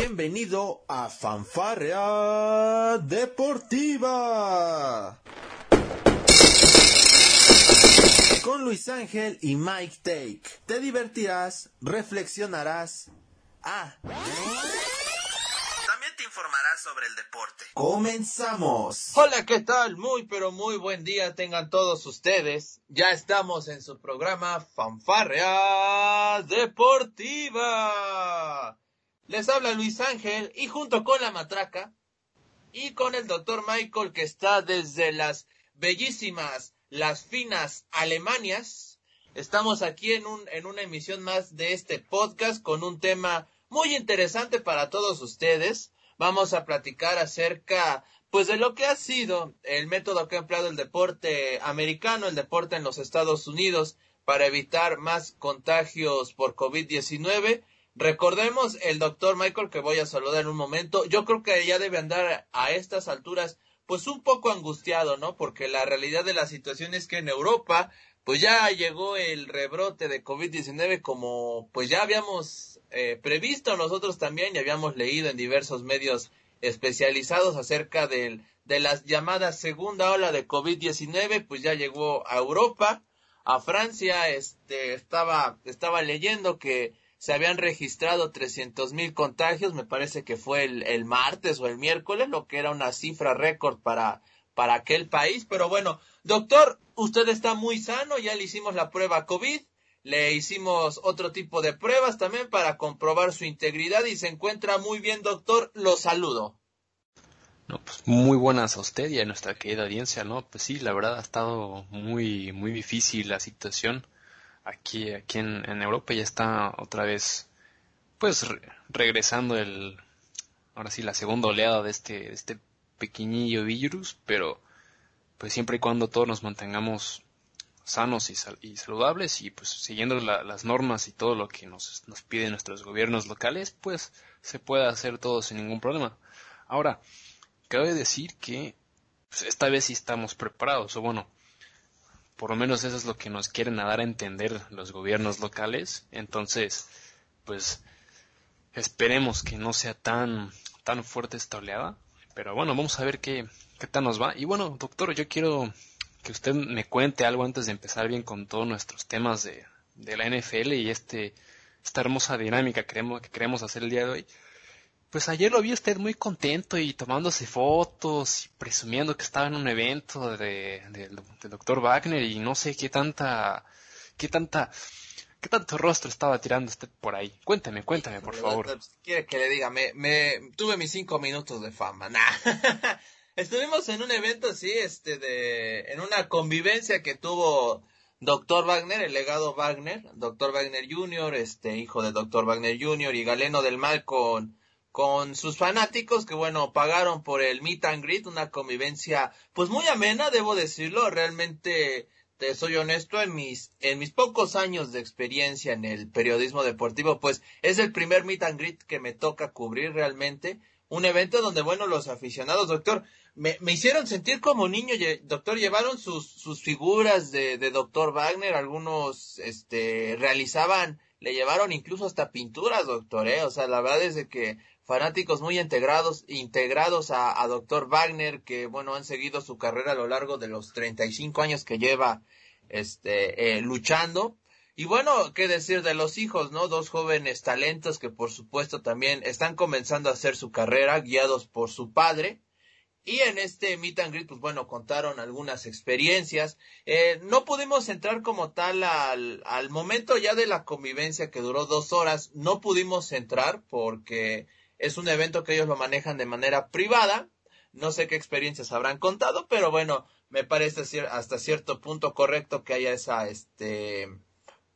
Bienvenido a Fanfarrea Deportiva. Con Luis Ángel y Mike Take. Te divertirás, reflexionarás. Ah. También te informarás sobre el deporte. Comenzamos. Hola, ¿qué tal? Muy, pero muy buen día tengan todos ustedes. Ya estamos en su programa Fanfarrea Deportiva. Les habla Luis Ángel y junto con la matraca y con el doctor Michael que está desde las bellísimas, las finas Alemanias, estamos aquí en, un, en una emisión más de este podcast con un tema muy interesante para todos ustedes. Vamos a platicar acerca pues de lo que ha sido el método que ha empleado el deporte americano, el deporte en los Estados Unidos para evitar más contagios por COVID-19 Recordemos el doctor Michael que voy a saludar en un momento. Yo creo que ya debe andar a estas alturas pues un poco angustiado, ¿no? Porque la realidad de la situación es que en Europa pues ya llegó el rebrote de COVID-19 como pues ya habíamos eh, previsto nosotros también y habíamos leído en diversos medios especializados acerca del, de las llamadas segunda ola de COVID-19, pues ya llegó a Europa, a Francia, este, estaba, estaba leyendo que se habían registrado 300 mil contagios, me parece que fue el, el, martes o el miércoles, lo que era una cifra récord para, para aquel país. Pero bueno, doctor, usted está muy sano, ya le hicimos la prueba COVID, le hicimos otro tipo de pruebas también para comprobar su integridad y se encuentra muy bien, doctor, lo saludo. No, pues muy buenas a usted y a nuestra querida audiencia, ¿no? Pues sí, la verdad ha estado muy, muy difícil la situación aquí, aquí en, Europa ya está otra vez, pues regresando el, ahora sí, la segunda oleada de este, este pequeñillo virus, pero pues siempre y cuando todos nos mantengamos sanos y, y saludables y pues siguiendo las normas y todo lo que nos, nos piden nuestros gobiernos locales, pues se puede hacer todo sin ningún problema. Ahora, cabe decir que pues, esta vez sí estamos preparados, o bueno, por lo menos eso es lo que nos quieren dar a entender los gobiernos locales. Entonces, pues esperemos que no sea tan, tan fuerte esta oleada. Pero bueno, vamos a ver qué, qué tal nos va. Y bueno, doctor, yo quiero que usted me cuente algo antes de empezar bien con todos nuestros temas de, de la NFL y este, esta hermosa dinámica que queremos, que queremos hacer el día de hoy. Pues ayer lo vi usted muy contento y tomándose fotos y presumiendo que estaba en un evento de, del doctor Wagner y no sé qué tanta, qué tanta, qué tanto rostro estaba tirando usted por ahí. Cuéntame, cuéntame, por favor. Quiere que le diga, me, me, tuve mis cinco minutos de fama, nah. Estuvimos en un evento así, este, de, en una convivencia que tuvo Doctor Wagner, el legado Wagner, Doctor Wagner Jr., este, hijo de Doctor Wagner Jr. y Galeno del Mal con con sus fanáticos que bueno pagaron por el meet and greet una convivencia pues muy amena debo decirlo realmente te soy honesto en mis en mis pocos años de experiencia en el periodismo deportivo pues es el primer meet and greet que me toca cubrir realmente un evento donde bueno los aficionados doctor me, me hicieron sentir como niño doctor llevaron sus sus figuras de, doctor Wagner algunos este realizaban le llevaron incluso hasta pinturas, doctor, ¿eh? O sea, la verdad es de que fanáticos muy integrados, integrados a, a Dr. Wagner, que bueno, han seguido su carrera a lo largo de los 35 años que lleva este, eh, luchando. Y bueno, qué decir de los hijos, ¿no? Dos jóvenes talentos que por supuesto también están comenzando a hacer su carrera, guiados por su padre. Y en este meet and greet, pues bueno, contaron algunas experiencias. Eh, no pudimos entrar como tal al, al momento ya de la convivencia que duró dos horas. No pudimos entrar porque es un evento que ellos lo manejan de manera privada. No sé qué experiencias habrán contado, pero bueno, me parece hasta cierto punto correcto que haya esa, este,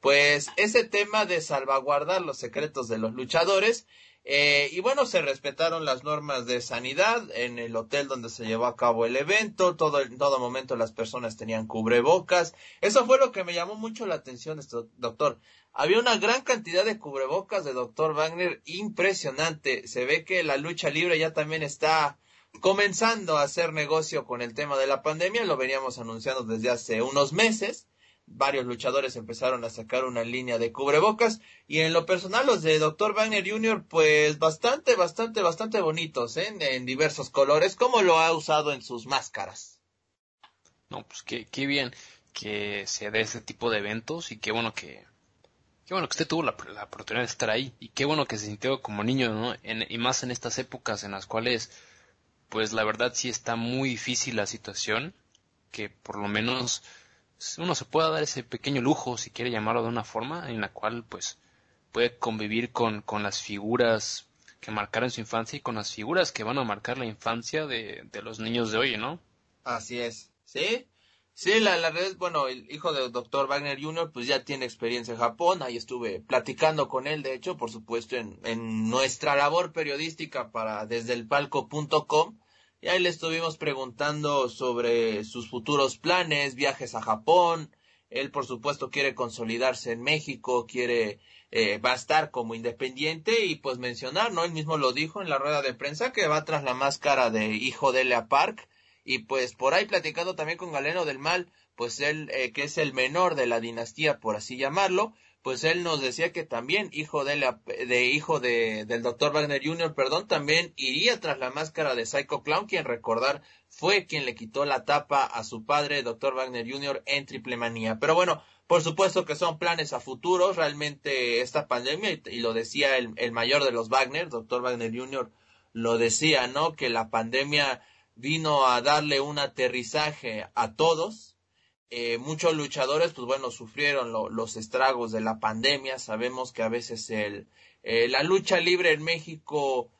pues ese tema de salvaguardar los secretos de los luchadores. Eh, y bueno, se respetaron las normas de sanidad en el hotel donde se llevó a cabo el evento. Todo, en todo momento las personas tenían cubrebocas. Eso fue lo que me llamó mucho la atención, doctor. Había una gran cantidad de cubrebocas de Dr. Wagner, impresionante. Se ve que la lucha libre ya también está comenzando a hacer negocio con el tema de la pandemia, lo veníamos anunciando desde hace unos meses. Varios luchadores empezaron a sacar una línea de cubrebocas y en lo personal los de Dr. Wagner Jr. pues bastante, bastante, bastante bonitos ¿eh? en diversos colores como lo ha usado en sus máscaras. No, pues qué, qué bien que se dé ese tipo de eventos y qué bueno que, qué bueno que usted tuvo la, oportunidad de estar ahí y qué bueno que se sintió como niño, ¿no? y más en estas épocas en las cuales pues la verdad sí está muy difícil la situación, que por lo menos uno se pueda dar ese pequeño lujo, si quiere llamarlo de una forma, en la cual pues puede convivir con, con las figuras que marcaron su infancia y con las figuras que van a marcar la infancia de, de los niños de hoy, ¿no? Así es, ¿sí? Sí, la, la red, bueno, el hijo del doctor Wagner Jr., pues ya tiene experiencia en Japón, ahí estuve platicando con él, de hecho, por supuesto, en, en nuestra labor periodística para desde el palco.com, y ahí le estuvimos preguntando sobre sus futuros planes, viajes a Japón. Él, por supuesto, quiere consolidarse en México, quiere, eh, va a estar como independiente y pues mencionar, ¿no? Él mismo lo dijo en la rueda de prensa que va tras la máscara de hijo de Lea Park. Y pues por ahí platicando también con Galeno del Mal, pues él, eh, que es el menor de la dinastía, por así llamarlo, pues él nos decía que también hijo de, la, de hijo de, del doctor Wagner Jr., perdón, también iría tras la máscara de Psycho Clown, quien recordar fue quien le quitó la tapa a su padre, doctor Wagner Jr., en triple manía. Pero bueno, por supuesto que son planes a futuro, realmente esta pandemia, y, lo decía el, el mayor de los Wagner, doctor Wagner Jr., lo decía, ¿no? Que la pandemia vino a darle un aterrizaje a todos, eh, muchos luchadores, pues bueno, sufrieron los estragos de la pandemia. Sabemos que a veces el, eh, la lucha libre en México,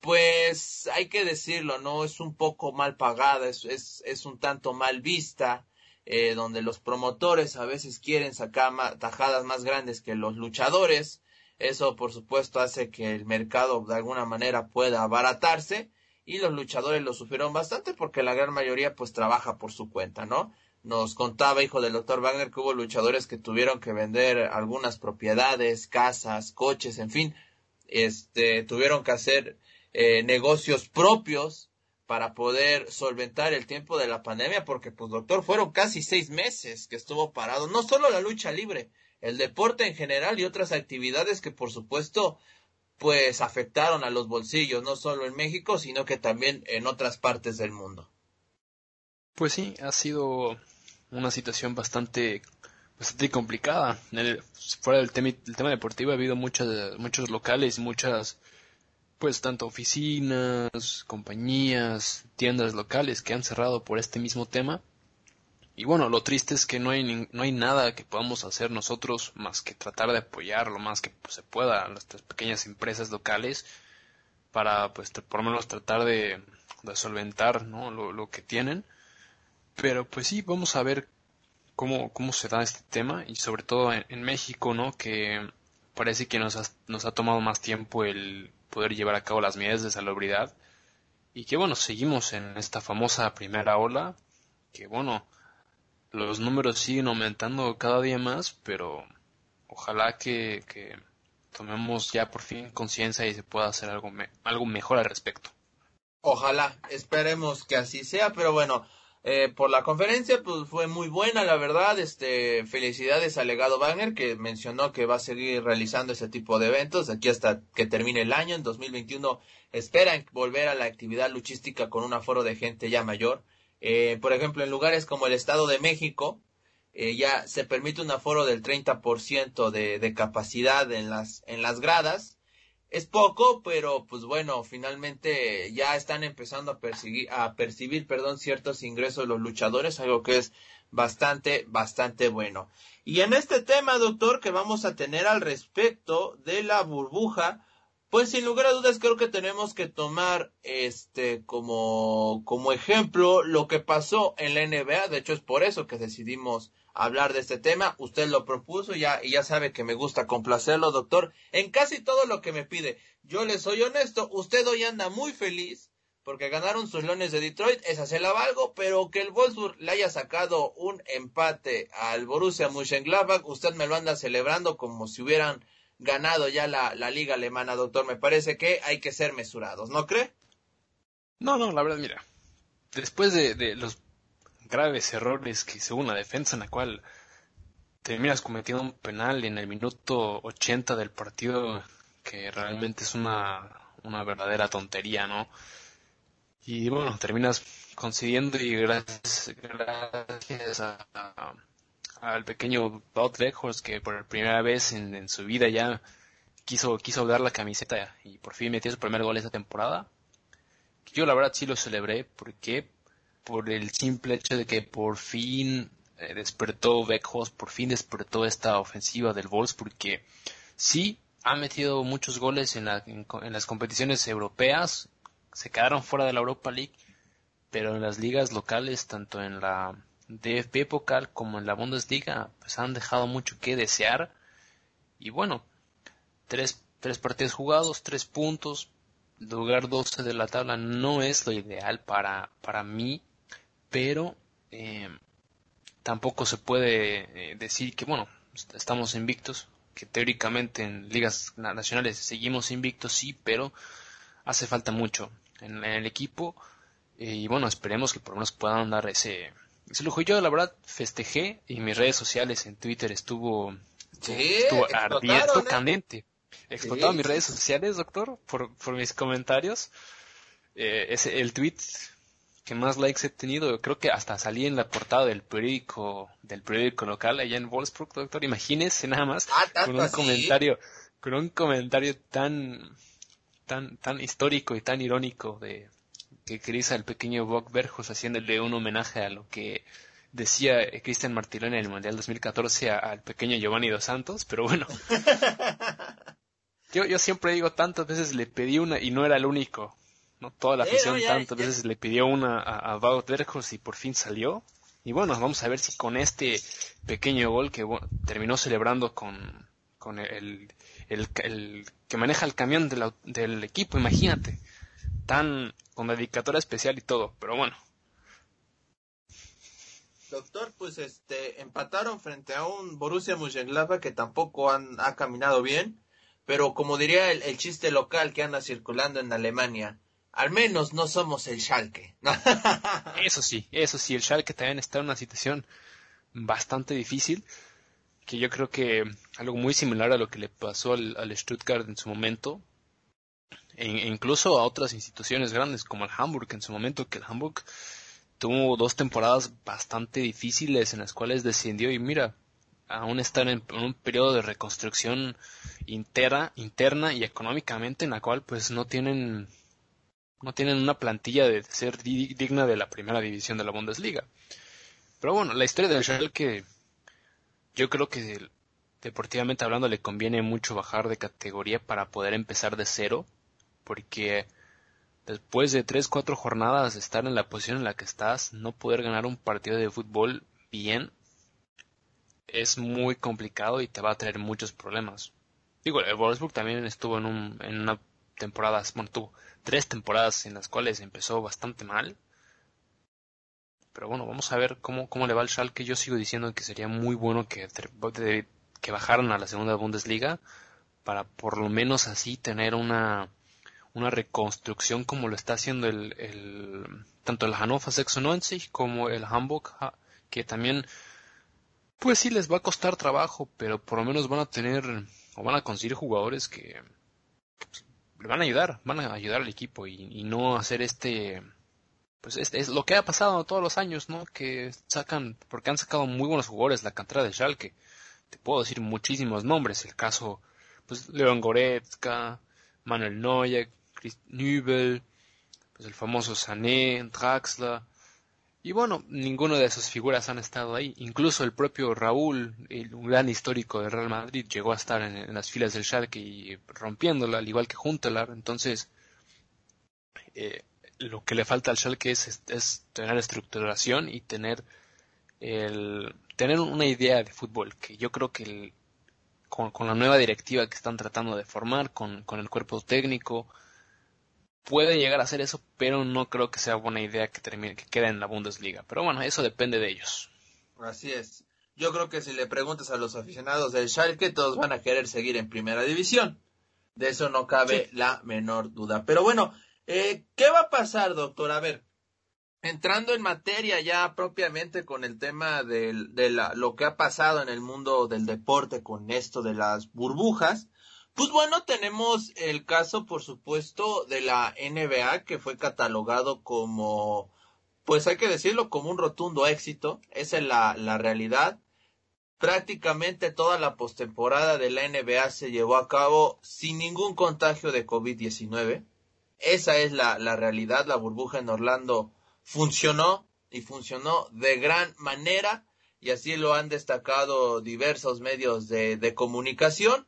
pues hay que decirlo, ¿no? Es un poco mal pagada, es, es, un tanto mal vista, eh, donde los promotores a veces quieren sacar tajadas más grandes que los luchadores. Eso, por supuesto, hace que el mercado de alguna manera pueda abaratarse y los luchadores lo sufrieron bastante porque la gran mayoría pues trabaja por su cuenta, ¿no? Nos contaba, hijo del doctor Wagner, que hubo luchadores que tuvieron que vender algunas propiedades, casas, coches, en fin, este, tuvieron que hacer eh, negocios propios para poder solventar el tiempo de la pandemia, porque pues doctor, fueron casi seis meses que estuvo parado, no solo la lucha libre, el deporte en general y otras actividades que por supuesto pues afectaron a los bolsillos, no solo en México, sino que también en otras partes del mundo. Pues sí, ha sido una situación bastante bastante complicada. fuera del tema, deportivo ha habido muchas, muchos locales, muchas, pues tanto oficinas, compañías, tiendas locales que han cerrado por este mismo tema. Y bueno, lo triste es que no hay, no hay nada que podamos hacer nosotros más que tratar de apoyar lo más que se pueda a nuestras pequeñas empresas locales para, pues, por lo menos tratar de, solventar ¿no? lo que tienen pero pues sí, vamos a ver cómo, cómo se da este tema y sobre todo en, México, ¿no? Que parece que nos ha, nos ha tomado más tiempo el poder llevar a cabo las medidas de salubridad y que bueno, seguimos en esta famosa primera ola, que bueno, los números siguen aumentando cada día más, pero ojalá que, que tomemos ya por fin conciencia y se pueda hacer algo, algo mejor al respecto. Ojalá, esperemos que así sea, pero bueno, eh, por la conferencia, pues fue muy buena, la verdad. Este, felicidades al legado Wagner, que mencionó que va a seguir realizando ese tipo de eventos aquí hasta que termine el año. En 2021 esperan volver a la actividad luchística con un aforo de gente ya mayor. Eh, por ejemplo, en lugares como el Estado de México, eh, ya se permite un aforo del 30% de, de capacidad en las, en las gradas es poco, pero pues bueno, finalmente ya están empezando a percibir, a percibir, perdón, ciertos ingresos los luchadores, algo que es bastante, bastante bueno. Y en este tema, doctor, que vamos a tener al respecto de la burbuja, pues sin lugar a dudas creo que tenemos que tomar este como, como ejemplo lo que pasó en la NBA. De hecho, es por eso que decidimos hablar de este tema. Usted lo propuso ya, y ya sabe que me gusta complacerlo, doctor, en casi todo lo que me pide. Yo le soy honesto, usted hoy anda muy feliz porque ganaron sus Leones de Detroit, esa se la valgo, pero que el Wolfsburg le haya sacado un empate al Borussia Mönchengladbach, usted me lo anda celebrando como si hubieran ganado ya la, la liga alemana, doctor. Me parece que hay que ser mesurados, ¿no cree? No, no, la verdad, mira, después de, de los graves errores que según la defensa en la cual terminas cometiendo un penal en el minuto 80 del partido que realmente es una, una verdadera tontería, ¿no? Y bueno, terminas consiguiendo y gracias, gracias a, al pequeño Bob Weghorst que por primera vez en, su vida ya quiso, quiso dar la camiseta y por fin metió su primer gol esa temporada. Yo la verdad sí lo celebré porque por el simple hecho de que por fin eh, despertó Weghorst, por fin despertó esta ofensiva del Wolfsburg porque sí ha metido muchos goles en, en, las competiciones europeas, se quedaron fuera de la Europa League, pero en las ligas locales, tanto en la DFB Pokal como en la Bundesliga, pues han dejado mucho que desear. Y bueno, tres, tres partidos jugados, tres puntos, lugar 12 de la tabla no es lo ideal para, para mí, pero eh, tampoco se puede eh, decir que, bueno, estamos invictos, que teóricamente en ligas nacionales seguimos invictos, sí, pero hace falta mucho en, el equipo eh, y bueno, esperemos que por lo menos puedan dar ese, ese lujo. Yo la verdad festejé y mis redes sociales en Twitter estuvo, estuvo ardiendo, ¿eh? candente. Explotado mis redes sociales, doctor, por, por mis comentarios. Ese, el tweet que más likes he tenido. Creo que hasta salí en la portada del periódico, del periódico local allá en Wolfsburg, doctor. Imagínese nada más ah, con un comentario, con un comentario tan, tan, tan histórico y tan irónico de que utiliza el pequeño Bock Berjos haciéndole un homenaje a lo que decía Cristian Martínez en el Mundial 2014 al pequeño Giovanni Dos Santos, pero bueno. yo, yo siempre digo tantas veces le pedí una y no era el único. ¿No? Toda la afición tantas veces le pidió una a, a Wout y por fin salió. Y bueno, vamos a ver si con este pequeño gol que terminó celebrando con, con el, el, que maneja el camión del equipo, imagínate, tan con dedicatoria especial y todo, pero bueno. Doctor, pues este empataron frente a un Borussia Mönchengladbach que tampoco han, ha caminado bien, pero como diría el chiste local que anda circulando en Alemania, al menos no somos el Schalke. eso sí, eso sí, el Schalke también está en una situación bastante difícil, que yo creo que algo muy similar a lo que le pasó al, Stuttgart en su momento, e, e, incluso a otras instituciones grandes como el Hamburg en su momento, que el Hamburg tuvo dos temporadas bastante difíciles en las cuales descendió y mira, aún están en, un periodo de reconstrucción interna, interna y económicamente en la cual pues no tienen no tienen una plantilla de ser digna de la primera división de la Bundesliga. Pero bueno, la historia del Schalke, yo creo que deportivamente hablando le conviene mucho bajar de categoría para poder empezar de cero, porque después de tres, cuatro jornadas estar en la posición en la que estás, no poder ganar un partido de fútbol bien, es muy complicado y te va a traer muchos problemas. Digo, el Wolfsburg también estuvo en, un, en una temporada, bueno, tuvo tres temporadas en las cuales empezó bastante mal. Pero bueno, vamos a ver cómo, cómo le va al Schalke. Yo sigo diciendo que sería muy bueno que, que bajaran a la segunda Bundesliga para por lo menos así tener una, una reconstrucción como lo está haciendo el, el tanto el Hannover 96 como el Hamburg, que también pues sí les va a costar trabajo, pero por lo menos van a tener o van a conseguir jugadores que le van a ayudar, van a ayudar al equipo y, no hacer este, pues este, es lo que ha pasado todos los años, ¿no? Que sacan, porque han sacado muy buenos jugadores la cantera de Schalke. Te puedo decir muchísimos nombres, el caso, pues Leon Goretzka, Manuel Neuer, Chris Nübel, pues el famoso Sané, Draxler, y bueno, ninguno de esas figuras han estado ahí. Incluso el propio Raúl, el, un gran histórico de Real Madrid, llegó a estar en, las filas del Schalke y rompiéndola, al igual que Juntelar. Entonces, eh, lo que le falta al Schalke es, es, tener estructuración y tener el, tener una idea de fútbol, que yo creo que con, con, la nueva directiva que están tratando de formar, con, con el cuerpo técnico, puede llegar a hacer eso, pero no creo que sea buena idea que termine, que quede en la Bundesliga. Pero bueno, eso depende de ellos. Así es. Yo creo que si le preguntas a los aficionados del Schalke, todos van a querer seguir en primera división. De eso no cabe la menor duda. Pero bueno, eh, ¿qué va a pasar, doctor? A ver, entrando en materia ya propiamente con el tema de, de la, lo que ha pasado en el mundo del deporte con esto de las burbujas, pues bueno, tenemos el caso, por supuesto, de la NBA, que fue catalogado como, pues hay que decirlo, como un rotundo éxito. Esa es la, la realidad. Prácticamente toda la postemporada de la NBA se llevó a cabo sin ningún contagio de COVID-19. Esa es la, la realidad. La burbuja en Orlando funcionó y funcionó de gran manera y así lo han destacado diversos medios de, de comunicación.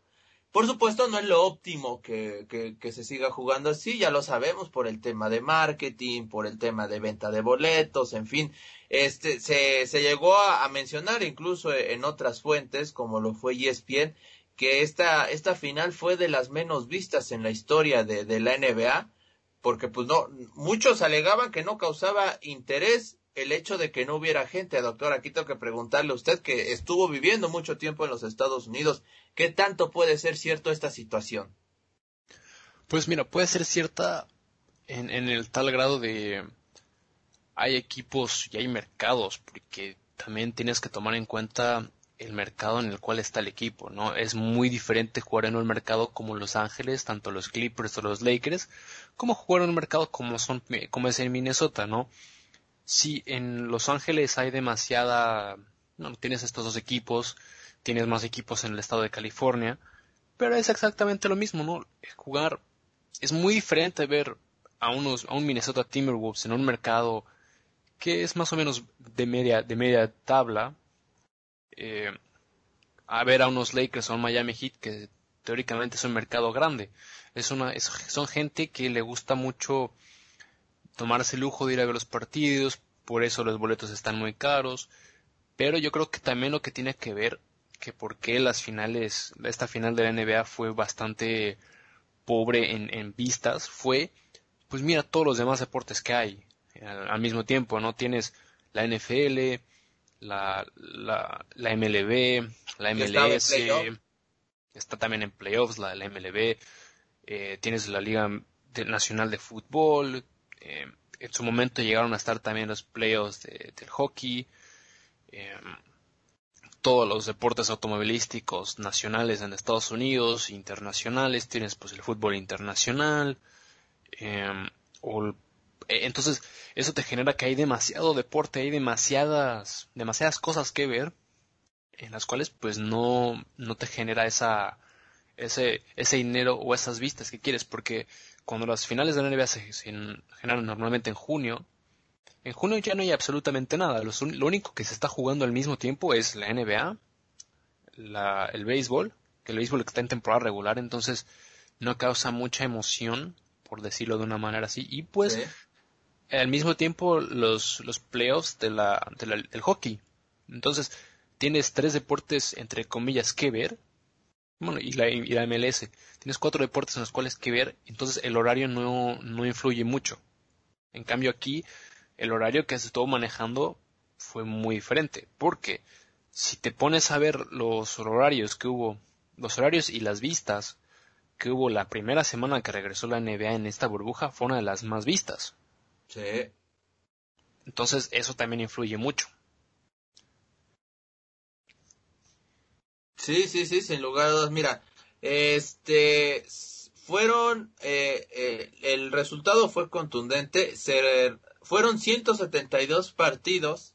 Por supuesto, no es lo óptimo que, que, que, se siga jugando así, ya lo sabemos por el tema de marketing, por el tema de venta de boletos, en fin. Este, se, se llegó a, a mencionar incluso en otras fuentes, como lo fue ESPN, que esta, esta final fue de las menos vistas en la historia de, de la NBA, porque pues no, muchos alegaban que no causaba interés el hecho de que no hubiera gente, doctor, aquí tengo que preguntarle a usted que estuvo viviendo mucho tiempo en los Estados Unidos, ¿qué tanto puede ser cierto esta situación? Pues mira, puede ser cierta en, en el tal grado de hay equipos y hay mercados, porque también tienes que tomar en cuenta el mercado en el cual está el equipo, ¿no? Es muy diferente jugar en un mercado como Los Ángeles, tanto los Clippers o los Lakers, como jugar en un mercado como son como es en Minnesota, ¿no? Sí, en Los Ángeles hay demasiada, no, tienes estos dos equipos, tienes más equipos en el estado de California, pero es exactamente lo mismo, ¿no? Jugar es muy diferente ver a unos a un Minnesota Timberwolves en un mercado que es más o menos de media de media tabla eh, a ver a unos Lakers o un Miami Heat que teóricamente es un mercado grande es una son gente que le gusta mucho tomarse el lujo de ir a ver los partidos, por eso los boletos están muy caros, pero yo creo que también lo que tiene que ver que por qué las finales, esta final de la NBA fue bastante pobre en, vistas, fue, pues mira todos los demás deportes que hay al, mismo tiempo, ¿no? Tienes la NFL, la, la, la MLB, la MLS, está también en playoffs la, la MLB, eh, tienes la Liga Nacional de Fútbol, eh, en su momento llegaron a estar también los playoffs del hockey, eh, todos los deportes automovilísticos nacionales en Estados Unidos, internacionales, tienes pues el fútbol internacional, eh, entonces eso te genera que hay demasiado deporte, hay demasiadas, demasiadas cosas que ver, en las cuales pues no, no te genera esa, ese, ese dinero o esas vistas que quieres, porque cuando las finales de la NBA se, generan normalmente en junio, en junio ya no hay absolutamente nada. lo único que se está jugando al mismo tiempo es la NBA, el béisbol, que el béisbol está en temporada regular, entonces no causa mucha emoción, por decirlo de una manera así. Y pues, al mismo tiempo, los, los playoffs de la, del hockey. Entonces, tienes tres deportes, entre comillas, que ver, bueno, y la, y la MLS. Tienes cuatro deportes en los cuales que ver, entonces el horario no, no influye mucho. En cambio aquí, el horario que se estuvo manejando fue muy diferente, porque si te pones a ver los horarios que hubo, los horarios y las vistas que hubo la primera semana que regresó la NBA en esta burbuja, fue una de las más vistas. Sí. Entonces eso también influye mucho. Sí, sí, sí, sin lugar a dudas. Mira, este, fueron, eh, eh, el resultado fue contundente. Se, fueron 172 partidos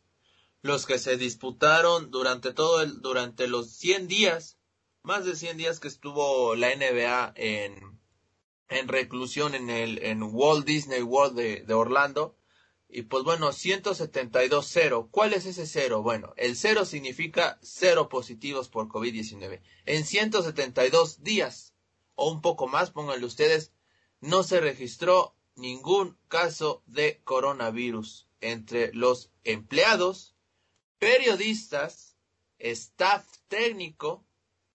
los que se disputaron durante todo el, durante los 100 días, más de 100 días que estuvo la NBA en, en reclusión en el, en Walt Disney World de, de Orlando. Y pues bueno, 172 cero. ¿Cuál es ese cero? Bueno, el cero significa cero positivos por COVID-19. En 172 días, o un poco más, pónganle ustedes, no se registró ningún caso de coronavirus entre los empleados, periodistas, staff técnico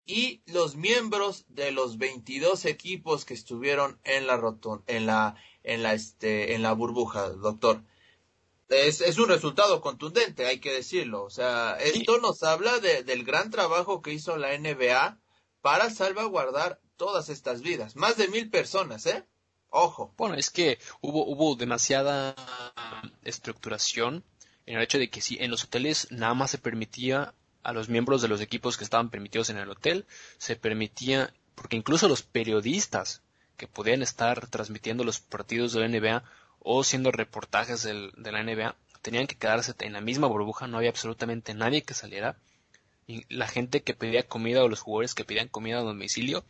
y los miembros de los 22 equipos que estuvieron en la en la en la este en la burbuja, doctor es, es un resultado contundente, hay que decirlo. O sea, esto nos habla de, del gran trabajo que hizo la NBA para salvaguardar todas estas vidas. Más de mil personas, ¿eh? Ojo. Bueno, es que hubo, hubo demasiada estructuración en el hecho de que si en los hoteles nada más se permitía a los miembros de los equipos que estaban permitidos en el hotel, se permitía, porque incluso los periodistas que podían estar transmitiendo los partidos de la NBA o siendo reportajes de la NBA, tenían que quedarse en la misma burbuja, no había absolutamente nadie que saliera. La gente que pedía comida o los jugadores que pedían comida a domicilio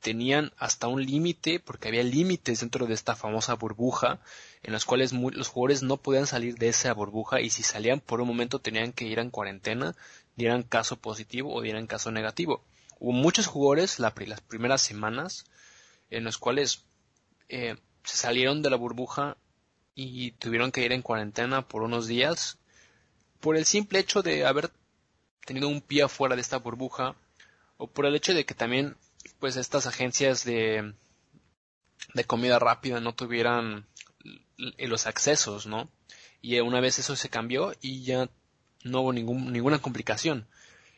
tenían hasta un límite, porque había límites dentro de esta famosa burbuja, en los cuales los jugadores no podían salir de esa burbuja y si salían por un momento tenían que ir en cuarentena, dieran caso positivo o dieran caso negativo. Hubo muchos jugadores las primeras semanas en los cuales eh, se salieron de la burbuja y tuvieron que ir en cuarentena por unos días por el simple hecho de haber tenido un pie afuera de esta burbuja o por el hecho de que también pues estas agencias de de comida rápida no tuvieran los accesos, ¿no? Y una vez eso se cambió y ya no hubo ningún, ninguna complicación.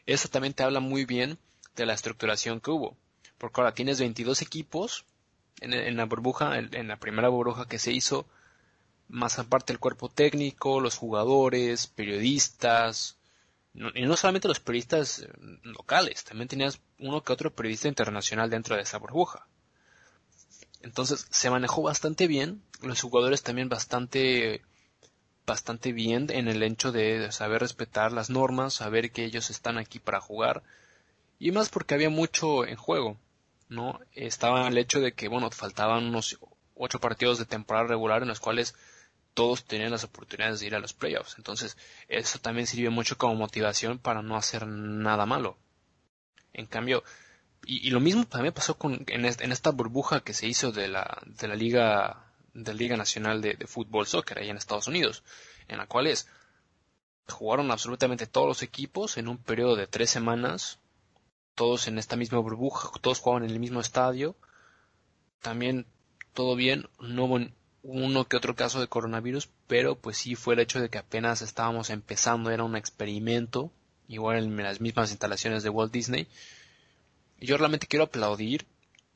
Eso también te habla muy bien de la estructuración que hubo. Porque ahora tienes 22 equipos en, la burbuja, en, la primera burbuja que se hizo, más aparte el cuerpo técnico, los jugadores, periodistas, y no solamente los periodistas eh, locales, también tenías uno que otro periodista internacional dentro de esa burbuja. Entonces se manejó bastante bien, los jugadores también bastante bastante bien en el hecho de saber respetar las normas, saber que ellos están aquí para jugar y más porque había mucho en juego, ¿no? Estaba el hecho de que, bueno, faltaban unos ocho partidos de temporada regular en los cuales todos tenían las oportunidades de ir a los playoffs. Entonces, eso también sirvió mucho como motivación para no hacer nada malo. En cambio, y, lo mismo también pasó con, en, esta burbuja que se hizo de la, de la Liga, de la Liga Nacional de, Fútbol Soccer ahí en Estados Unidos, en la cual jugaron absolutamente todos los equipos en un periodo de tres semanas, todos en esta misma burbuja, todos jugaban en el mismo estadio, también todo bien, no hubo uno que otro caso de coronavirus, pero pues sí fue el hecho de que apenas estábamos empezando, era un experimento, igual en las mismas instalaciones de Walt Disney, yo realmente quiero aplaudir,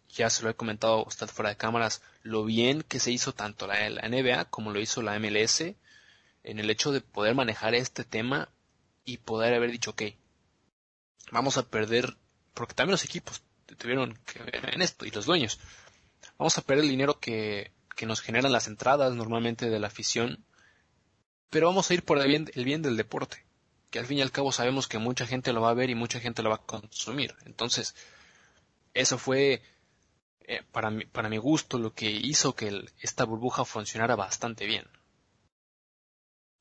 ya se lo he comentado a usted fuera de cámaras, lo bien que se hizo tanto la, NBA como lo hizo la MLS en el hecho de poder manejar este tema y poder haber dicho, ok, vamos a perder, porque también los equipos tuvieron que ver en esto y los dueños, vamos a perder el dinero que, que nos generan las entradas normalmente de la afición, pero vamos a ir por el bien, el bien del deporte que al fin y al cabo sabemos que mucha gente lo va a ver y mucha gente lo va a consumir. Entonces, eso fue eh, para, mi, para mi gusto lo que hizo que esta burbuja funcionara bastante bien.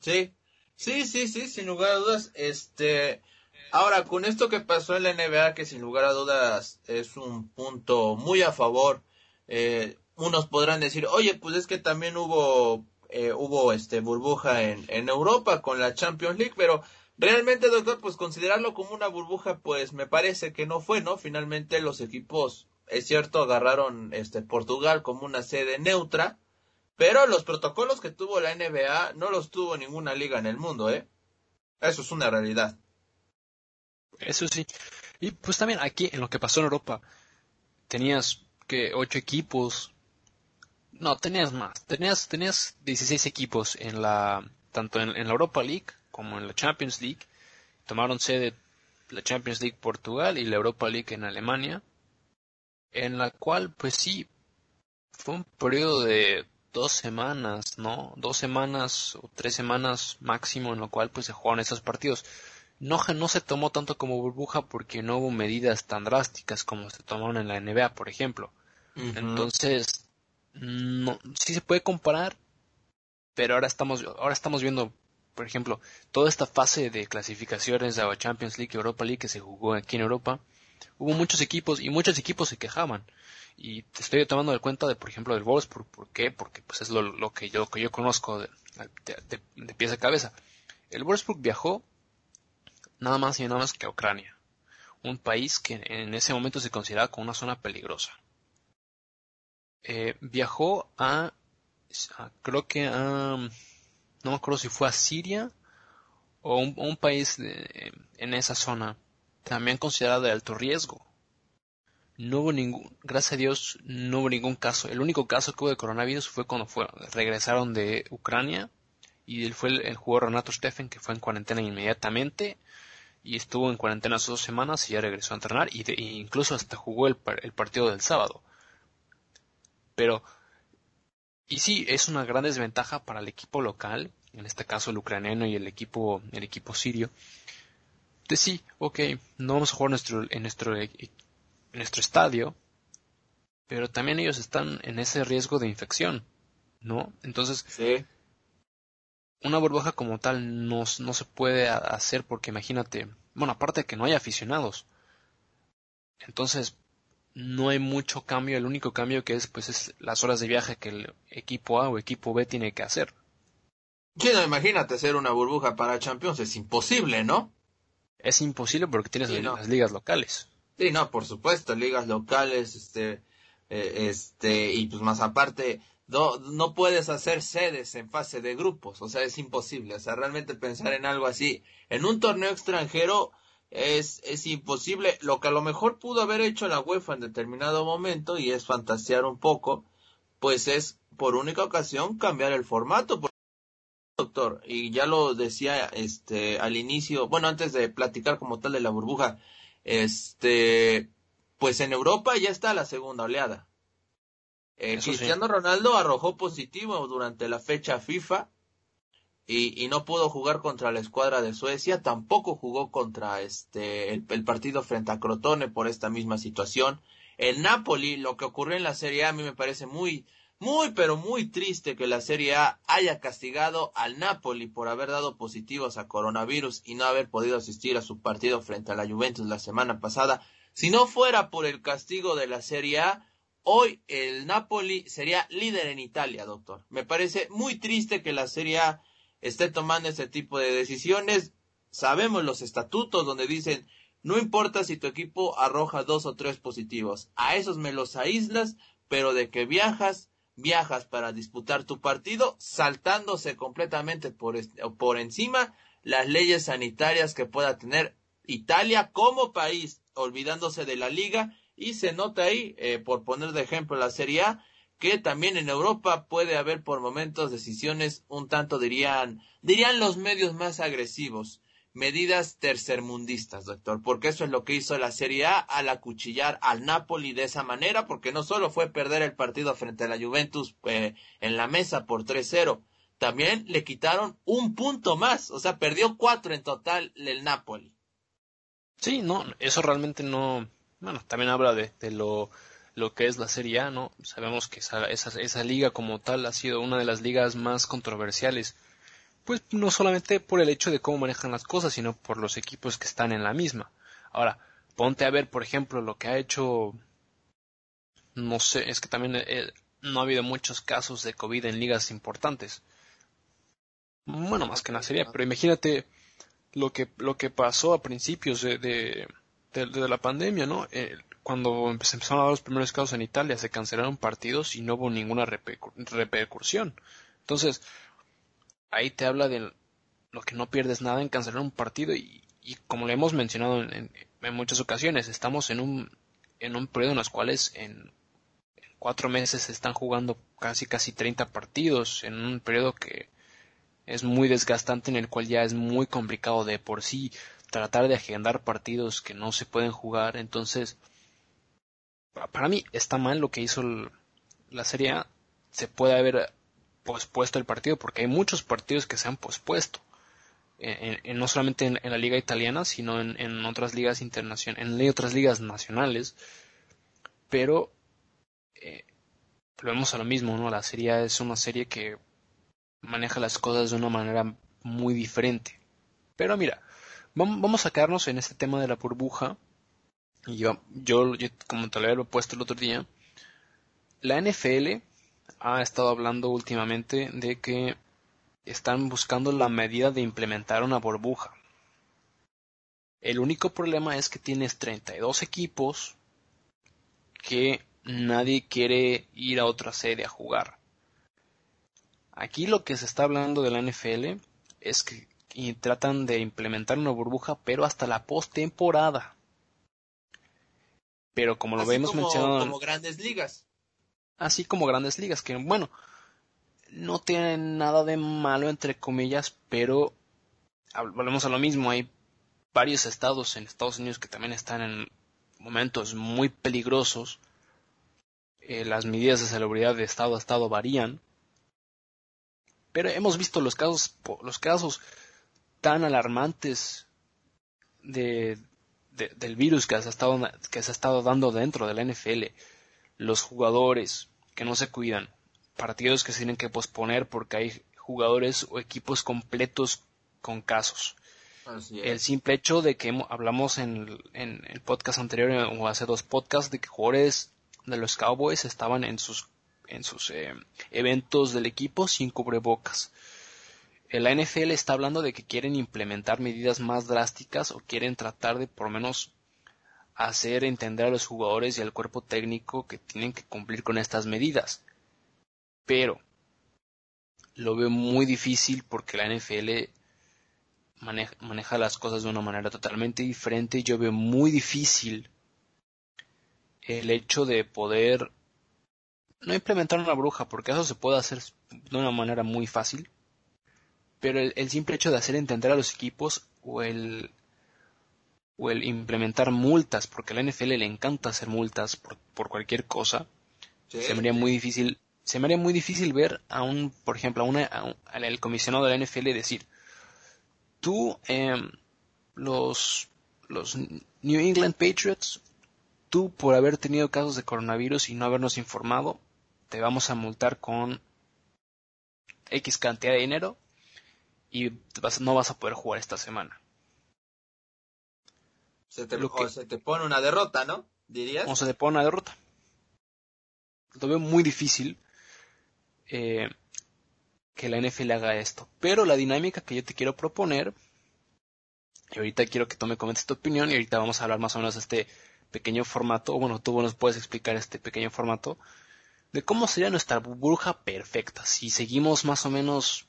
Sí, sí, sí, sí, sin lugar a dudas. Este, ahora con esto que pasó en la NBA, que sin lugar a dudas es un punto muy a favor. Eh, unos podrán decir, oye, pues es que también hubo eh, hubo este burbuja en, en Europa con la Champions League, pero Realmente, doctor, pues considerarlo como una burbuja, pues me parece que no fue, ¿no? Finalmente los equipos, es cierto, agarraron este Portugal como una sede neutra, pero los protocolos que tuvo la NBA no los tuvo ninguna liga en el mundo, ¿eh? Eso es una realidad. Eso sí. Y pues también aquí, en lo que pasó en Europa, tenías que ocho equipos. No, tenías más. Tenías, tenías 16 equipos en la, tanto en la Europa League como en la Champions League. Tomaron sede la Champions League Portugal y la Europa League en Alemania, en la cual, pues sí, fue un periodo de dos semanas, ¿no? Dos semanas o tres semanas máximo en lo cual pues se jugaron esos partidos. No, no se tomó tanto como burbuja porque no hubo medidas tan drásticas como se tomaron en la NBA, por ejemplo. Entonces, no, sí se puede comparar, pero ahora estamos, ahora estamos viendo por ejemplo, toda esta fase de clasificaciones de la Champions League y Europa League que se jugó aquí en Europa, hubo muchos equipos y muchos equipos se quejaban. Y te estoy tomando de cuenta de, por ejemplo, del Wolfsburg. ¿Por qué? Porque pues es lo, que yo que yo conozco de, de, pies a cabeza. El Wolfsburg viajó nada más y nada más que a Ucrania, un país que en ese momento se consideraba como una zona peligrosa. Eh, viajó a, creo que a no me acuerdo si fue a Siria o un, un país en esa zona, también considerado de alto riesgo. no hubo ningún, gracias a Dios, no hubo ningún caso. El único caso que hubo de coronavirus fue cuando regresaron de Ucrania y él fue el, jugador Renato Steffen que fue en cuarentena inmediatamente y estuvo en cuarentena dos semanas y ya regresó a entrenar y, incluso hasta jugó el, el, partido del sábado. Pero, y sí, es una gran desventaja para el equipo local, en este caso el ucraniano y el equipo, el equipo sirio. De sí, ok, no vamos a jugar nuestro, en nuestro nuestro estadio, pero también ellos están en ese riesgo de infección, ¿no? Entonces, una burbuja como tal no, no se puede hacer porque imagínate, bueno, aparte de que no hay aficionados, entonces no hay mucho cambio, el único cambio que es pues es las horas de viaje que el equipo A o equipo B tiene que hacer. Sí, no, imagínate hacer una burbuja para Champions, es imposible, ¿no? Es imposible porque tienes las ligas locales. Sí, no, por supuesto, ligas locales, este, eh, este, y pues más aparte, no, no puedes hacer sedes en fase de grupos, o sea, es imposible, o sea, realmente pensar en algo así. En un torneo extranjero es, es imposible, lo que a lo mejor pudo haber hecho la UEFA en determinado momento, y es fantasear un poco, pues es por única ocasión cambiar el formato, doctor, y ya lo decía este al inicio, bueno, antes de platicar como tal de la burbuja, este, pues en Europa ya está la segunda oleada. Eh, Cristiano Ronaldo arrojó positivo durante la fecha FIFA y, y, no pudo jugar contra la escuadra de Suecia, tampoco jugó contra este el, el, partido frente a Crotone por esta misma situación. El Napoli, lo que ocurrió en la Serie A, a mí me parece muy muy pero muy triste que la Serie A haya castigado al Napoli por haber dado positivos a coronavirus y no haber podido asistir a su partido frente a la Juventus la semana pasada. Si no fuera por el castigo de la Serie A, hoy el Napoli sería líder en Italia, doctor. Me parece muy triste que la Serie A esté tomando este tipo de decisiones. Sabemos los estatutos donde dicen no importa si tu equipo arroja dos o tres positivos, a esos me los aíslas, pero de que viajas viajas para disputar tu partido, saltándose completamente por, por encima las leyes sanitarias que pueda tener Italia como país, olvidándose de la liga, y se nota ahí, eh, por poner de ejemplo la Serie A, que también en Europa puede haber por momentos decisiones un tanto dirían, dirían los medios más agresivos medidas tercermundistas, doctor, porque eso es lo que hizo la Serie A al acuchillar al Napoli de esa manera, porque no solo fue perder el partido frente a la Juventus eh, en la mesa por 3-0, también le quitaron un punto más, o sea, perdió cuatro en total el Napoli. Sí, no, eso realmente no, bueno, también habla de, de lo, lo que es la Serie A, ¿no? Sabemos que esa, esa, liga como tal ha sido una de las ligas más controversiales pues no solamente por el hecho de cómo manejan las cosas, sino por los equipos que están en la misma. Ahora, ponte a ver, por ejemplo, lo que ha hecho, no sé, es que también eh, no ha habido muchos casos de COVID en ligas importantes. Bueno, más que en la serie, pero imagínate lo que, lo que pasó a principios de, la pandemia, ¿no? Eh, cuando empezaron a dar los primeros casos en Italia, se cancelaron partidos y no hubo ninguna repercusión. Entonces, ahí te habla de lo que no pierdes nada en cancelar un partido y, como le hemos mencionado en, muchas ocasiones, estamos en un, en un periodo en los cuales en, cuatro meses se están jugando casi casi 30 partidos en un periodo que es muy desgastante en el cual ya es muy complicado de por sí tratar de agendar partidos que no se pueden jugar entonces para mí está mal lo que hizo la Serie A se puede haber pospuesto el partido, porque hay muchos partidos que se han pospuesto. No solamente en, la liga italiana, sino en, otras ligas internacionales, en otras ligas nacionales. Pero eh, vemos a lo mismo, ¿no? La serie es una serie que maneja las cosas de una manera muy diferente. Pero mira, vamos a quedarnos en este tema de la burbuja. Y yo, yo, como te lo había puesto el otro día, la NFL ha estado hablando últimamente de que están buscando la medida de implementar una burbuja. El único problema es que tienes 32 equipos que nadie quiere ir a otra sede a jugar. Aquí lo que se está hablando de la NFL es que tratan de implementar una burbuja, pero hasta la postemporada. Pero como lo vemos mencionado... Como grandes ligas. Así como grandes ligas, que bueno, no tienen nada de malo entre comillas, pero volvemos a lo mismo, hay varios estados en Estados Unidos que también están en momentos muy peligrosos. Eh, las medidas de salubridad de estado a estado varían. Pero hemos visto los casos, los casos tan alarmantes de, del virus que se, ha estado, que se ha estado dando dentro de la NFL. Los jugadores que no se cuidan, partidos que se tienen que posponer porque hay jugadores o equipos completos con casos. El simple hecho de que hablamos en, el podcast anterior o hace dos podcasts de que jugadores de los Cowboys estaban en sus, en sus eh, eventos del equipo sin cubrebocas. La NFL está hablando de que quieren implementar medidas más drásticas o quieren tratar de por lo menos hacer entender a los jugadores y al cuerpo técnico que tienen que cumplir con estas medidas. Pero lo veo muy difícil porque la NFL maneja, las cosas de una manera totalmente diferente. Yo veo muy difícil el hecho de poder no implementar una bruja, porque eso se puede hacer de una manera muy fácil, pero el, simple hecho de hacer entender a los equipos o el, o el implementar multas, porque a la NFL le encanta hacer multas por, cualquier cosa, se me haría muy difícil, se me haría muy difícil ver a un, por ejemplo, a, una, al comisionado de la NFL decir, tú, em, los, los New England Patriots, tú por haber tenido casos de coronavirus y no habernos informado, te vamos a multar con X cantidad de dinero y no vas a poder jugar esta semana. Se te, o se te pone una derrota, ¿no? ¿Dirías? O se te pone una derrota. Lo veo muy difícil. Eh, que la NFL haga esto. Pero la dinámica que yo te quiero proponer, y ahorita quiero que tú me comentes tu opinión, y ahorita vamos a hablar más o menos de este pequeño formato, bueno, tú nos puedes explicar este pequeño formato, de cómo sería nuestra burbuja perfecta, si seguimos más o menos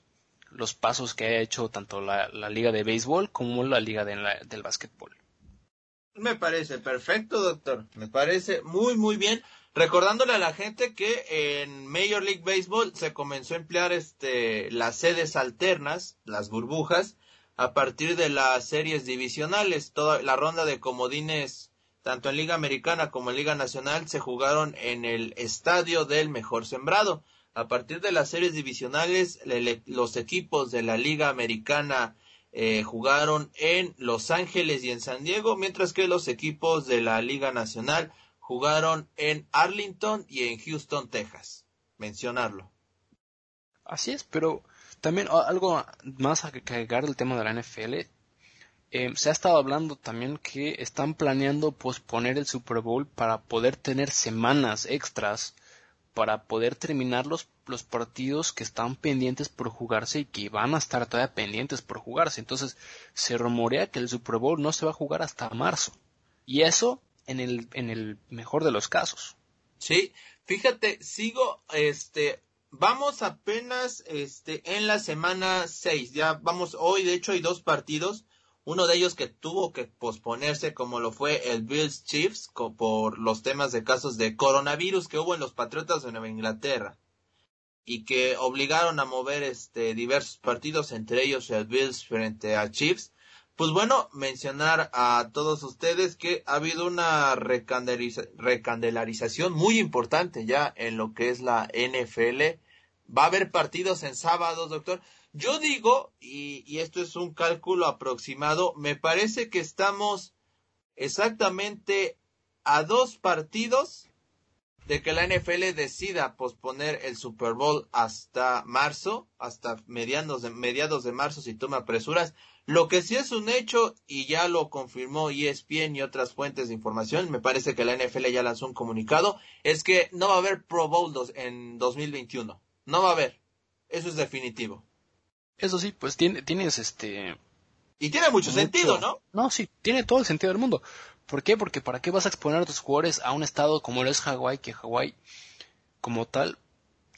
los pasos que ha hecho tanto la, liga de béisbol como la liga del básquetbol. Me parece perfecto, doctor. Me parece muy, muy bien. Recordándole a la gente que en Major League Baseball se comenzó a emplear este, las sedes alternas, las burbujas, a partir de las series divisionales. Toda la ronda de comodines, tanto en Liga Americana como en Liga Nacional, se jugaron en el estadio del mejor sembrado. A partir de las series divisionales, los equipos de la Liga Americana eh, jugaron en Los Ángeles y en San Diego, mientras que los equipos de la Liga Nacional jugaron en Arlington y en Houston, Texas. Mencionarlo. Así es, pero también algo más a agregar del tema de la NFL. Eh, se ha estado hablando también que están planeando posponer el Super Bowl para poder tener semanas extras para poder terminar los, los partidos que están pendientes por jugarse y que van a estar todavía pendientes por jugarse. Entonces se rumorea que el Super Bowl no se va a jugar hasta marzo. Y eso en el, en el mejor de los casos. Sí, fíjate, sigo, este, vamos apenas, este, en la semana 6, ya vamos, hoy de hecho hay dos partidos, uno de ellos que tuvo que posponerse como lo fue el Bills Chiefs por los temas de casos de coronavirus que hubo en los Patriotas de Nueva Inglaterra y que obligaron a mover este diversos partidos entre ellos el Bills frente a Chiefs pues bueno, mencionar a todos ustedes que ha habido una recandelarización muy importante ya en lo que es la NFL. Va a haber partidos en sábados, doctor. Yo digo, y, esto es un cálculo aproximado, me parece que estamos exactamente a dos partidos de que la NFL decida posponer el Super Bowl hasta marzo, hasta mediados de, mediados de marzo, si tú me apresuras. Lo que sí es un hecho, y ya lo confirmó ESPN y otras fuentes de información, me parece que la NFL ya lanzó un comunicado, es que no va a haber Pro Bowl en 2021. No va a haber. Eso es definitivo. Eso sí, pues tiene, tienes este... Y tiene mucho, sentido, ¿no? No, sí, tiene todo el sentido del mundo. ¿Por qué? Porque ¿para qué vas a exponer a tus jugadores a un estado como lo es Hawái, que Hawái, como tal,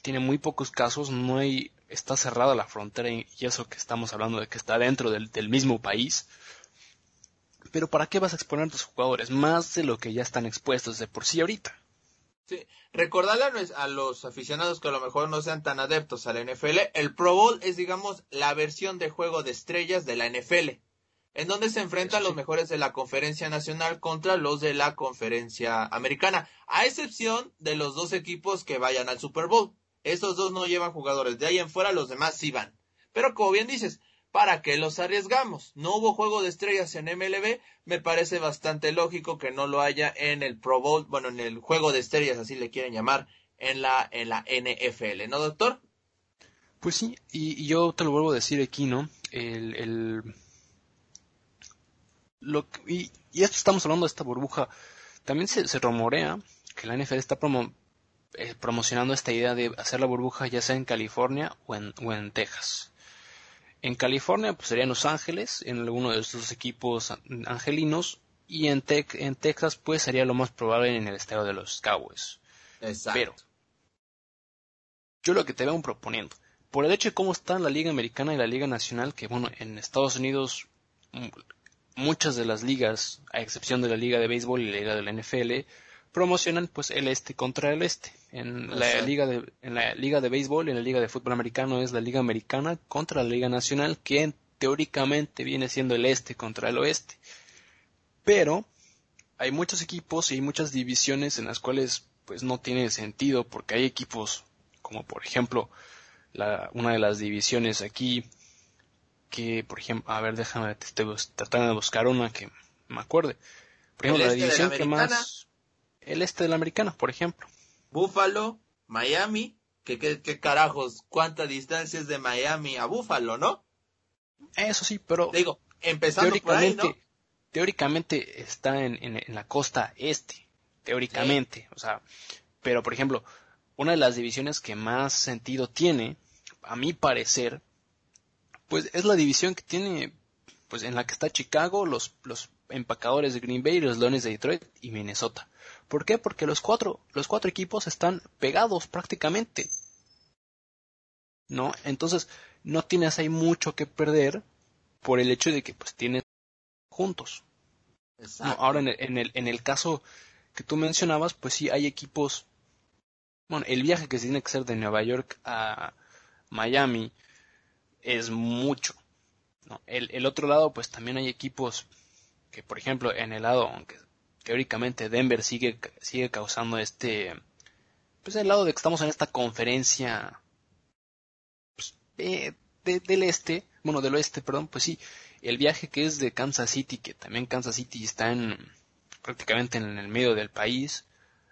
tiene muy pocos casos, no hay está cerrada la frontera y eso que estamos hablando de que está dentro del, mismo país. pero ¿para qué vas a exponer a tus jugadores? Más de lo que ya están expuestos de por sí ahorita. Sí, recordarle a los aficionados que a lo mejor no sean tan adeptos a la NFL, el Pro Bowl es, digamos, la versión de juego de estrellas de la NFL, en donde se enfrentan los mejores de la conferencia nacional contra los de la conferencia americana, a excepción de los dos equipos que vayan al Super Bowl. Estos dos no llevan jugadores, de ahí en fuera los demás sí van. Pero como bien dices, ¿para qué los arriesgamos? No hubo juego de estrellas en MLB, me parece bastante lógico que no lo haya en el Pro Bowl, bueno, en el juego de estrellas, así le quieren llamar, en la, en la NFL, ¿no, doctor? Pues sí, y, yo te lo vuelvo a decir aquí, ¿no? El, el lo, y, y, esto estamos hablando de esta burbuja. También se, se rumorea que la NFL está promo, eh, promocionando esta idea de hacer la burbuja ya sea en California o en, o en Texas. En California pues serían Los Ángeles, en alguno de estos equipos angelinos, y en, en Texas pues sería lo más probable en el estado de los Cowboys. Exacto. Pero yo lo que te veo proponiendo, por el hecho de cómo están la Liga Americana y la Liga Nacional, que bueno, en Estados Unidos muchas de las ligas, a excepción de la Liga de Béisbol y la Liga de la NFL, promocionan pues el este contra el este. En la liga de en la liga de béisbol, en la liga de fútbol americano es la liga americana contra la liga nacional que teóricamente viene siendo el este contra el oeste. Pero hay muchos equipos y hay muchas divisiones en las cuales pues no tiene sentido porque hay equipos como por ejemplo la, una de las divisiones aquí que por ejemplo a ver déjame tratar de buscar una que me acuerde por ejemplo la este división que más el este de la americana, por ejemplo. Buffalo, Miami, que qué carajos, cuánta distancia es de Miami a Buffalo, ¿no? Eso sí, pero digo, empezando teóricamente, por ahí, ¿no? Teóricamente está en, en, la costa este, teóricamente, o sea, pero por ejemplo, una de las divisiones que más sentido tiene, a mi parecer, pues es la división que tiene, pues en la que está Chicago, los, los empacadores de Green Bay, los Leones de Detroit y Minnesota. ¿Por qué? Porque los cuatro, los cuatro equipos están pegados prácticamente. ¿No? Entonces, no tienes ahí mucho que perder por el hecho de que pues tienes juntos. ahora en el, en el, en el caso que tú mencionabas, pues sí hay equipos. Bueno, el viaje que se tiene que hacer de Nueva York a Miami es mucho. ¿no? El, el otro lado, pues también hay equipos que, por ejemplo, en el lado, aunque teóricamente Denver sigue, sigue causando este, pues el lado de que estamos en esta conferencia pues, del este, bueno, del oeste, perdón, pues sí, el viaje que es de Kansas City, que también Kansas City está en prácticamente en el medio del país,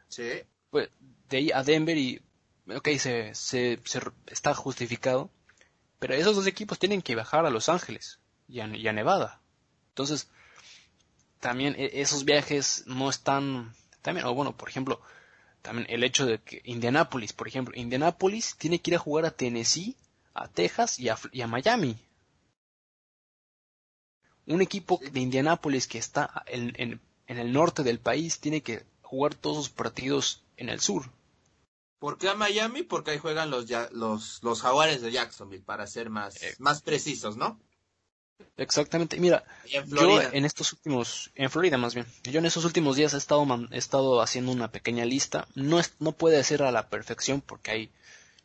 sí. pues de ahí a Denver y, ok, se, se, está justificado, pero esos dos equipos tienen que bajar a Los Ángeles y a Nevada. Entonces, también e, esos viajes no están, también, o bueno, por ejemplo, también el hecho de que Indianapolis, por ejemplo, Indianapolis tiene que ir a jugar a Tennessee, a Texas y a, Miami. Un equipo de Indianapolis que está en, en, el norte del país tiene que jugar todos sus partidos en el sur. ¿Por qué a Miami? Porque ahí juegan los, los, los jaguares de Jacksonville, para ser más, eh. más precisos, ¿no? Exactamente. Mira, yo en estos últimos, en Florida más bien, yo en estos últimos días he estado, he estado haciendo una pequeña lista. No es, no puede ser a la perfección porque hay,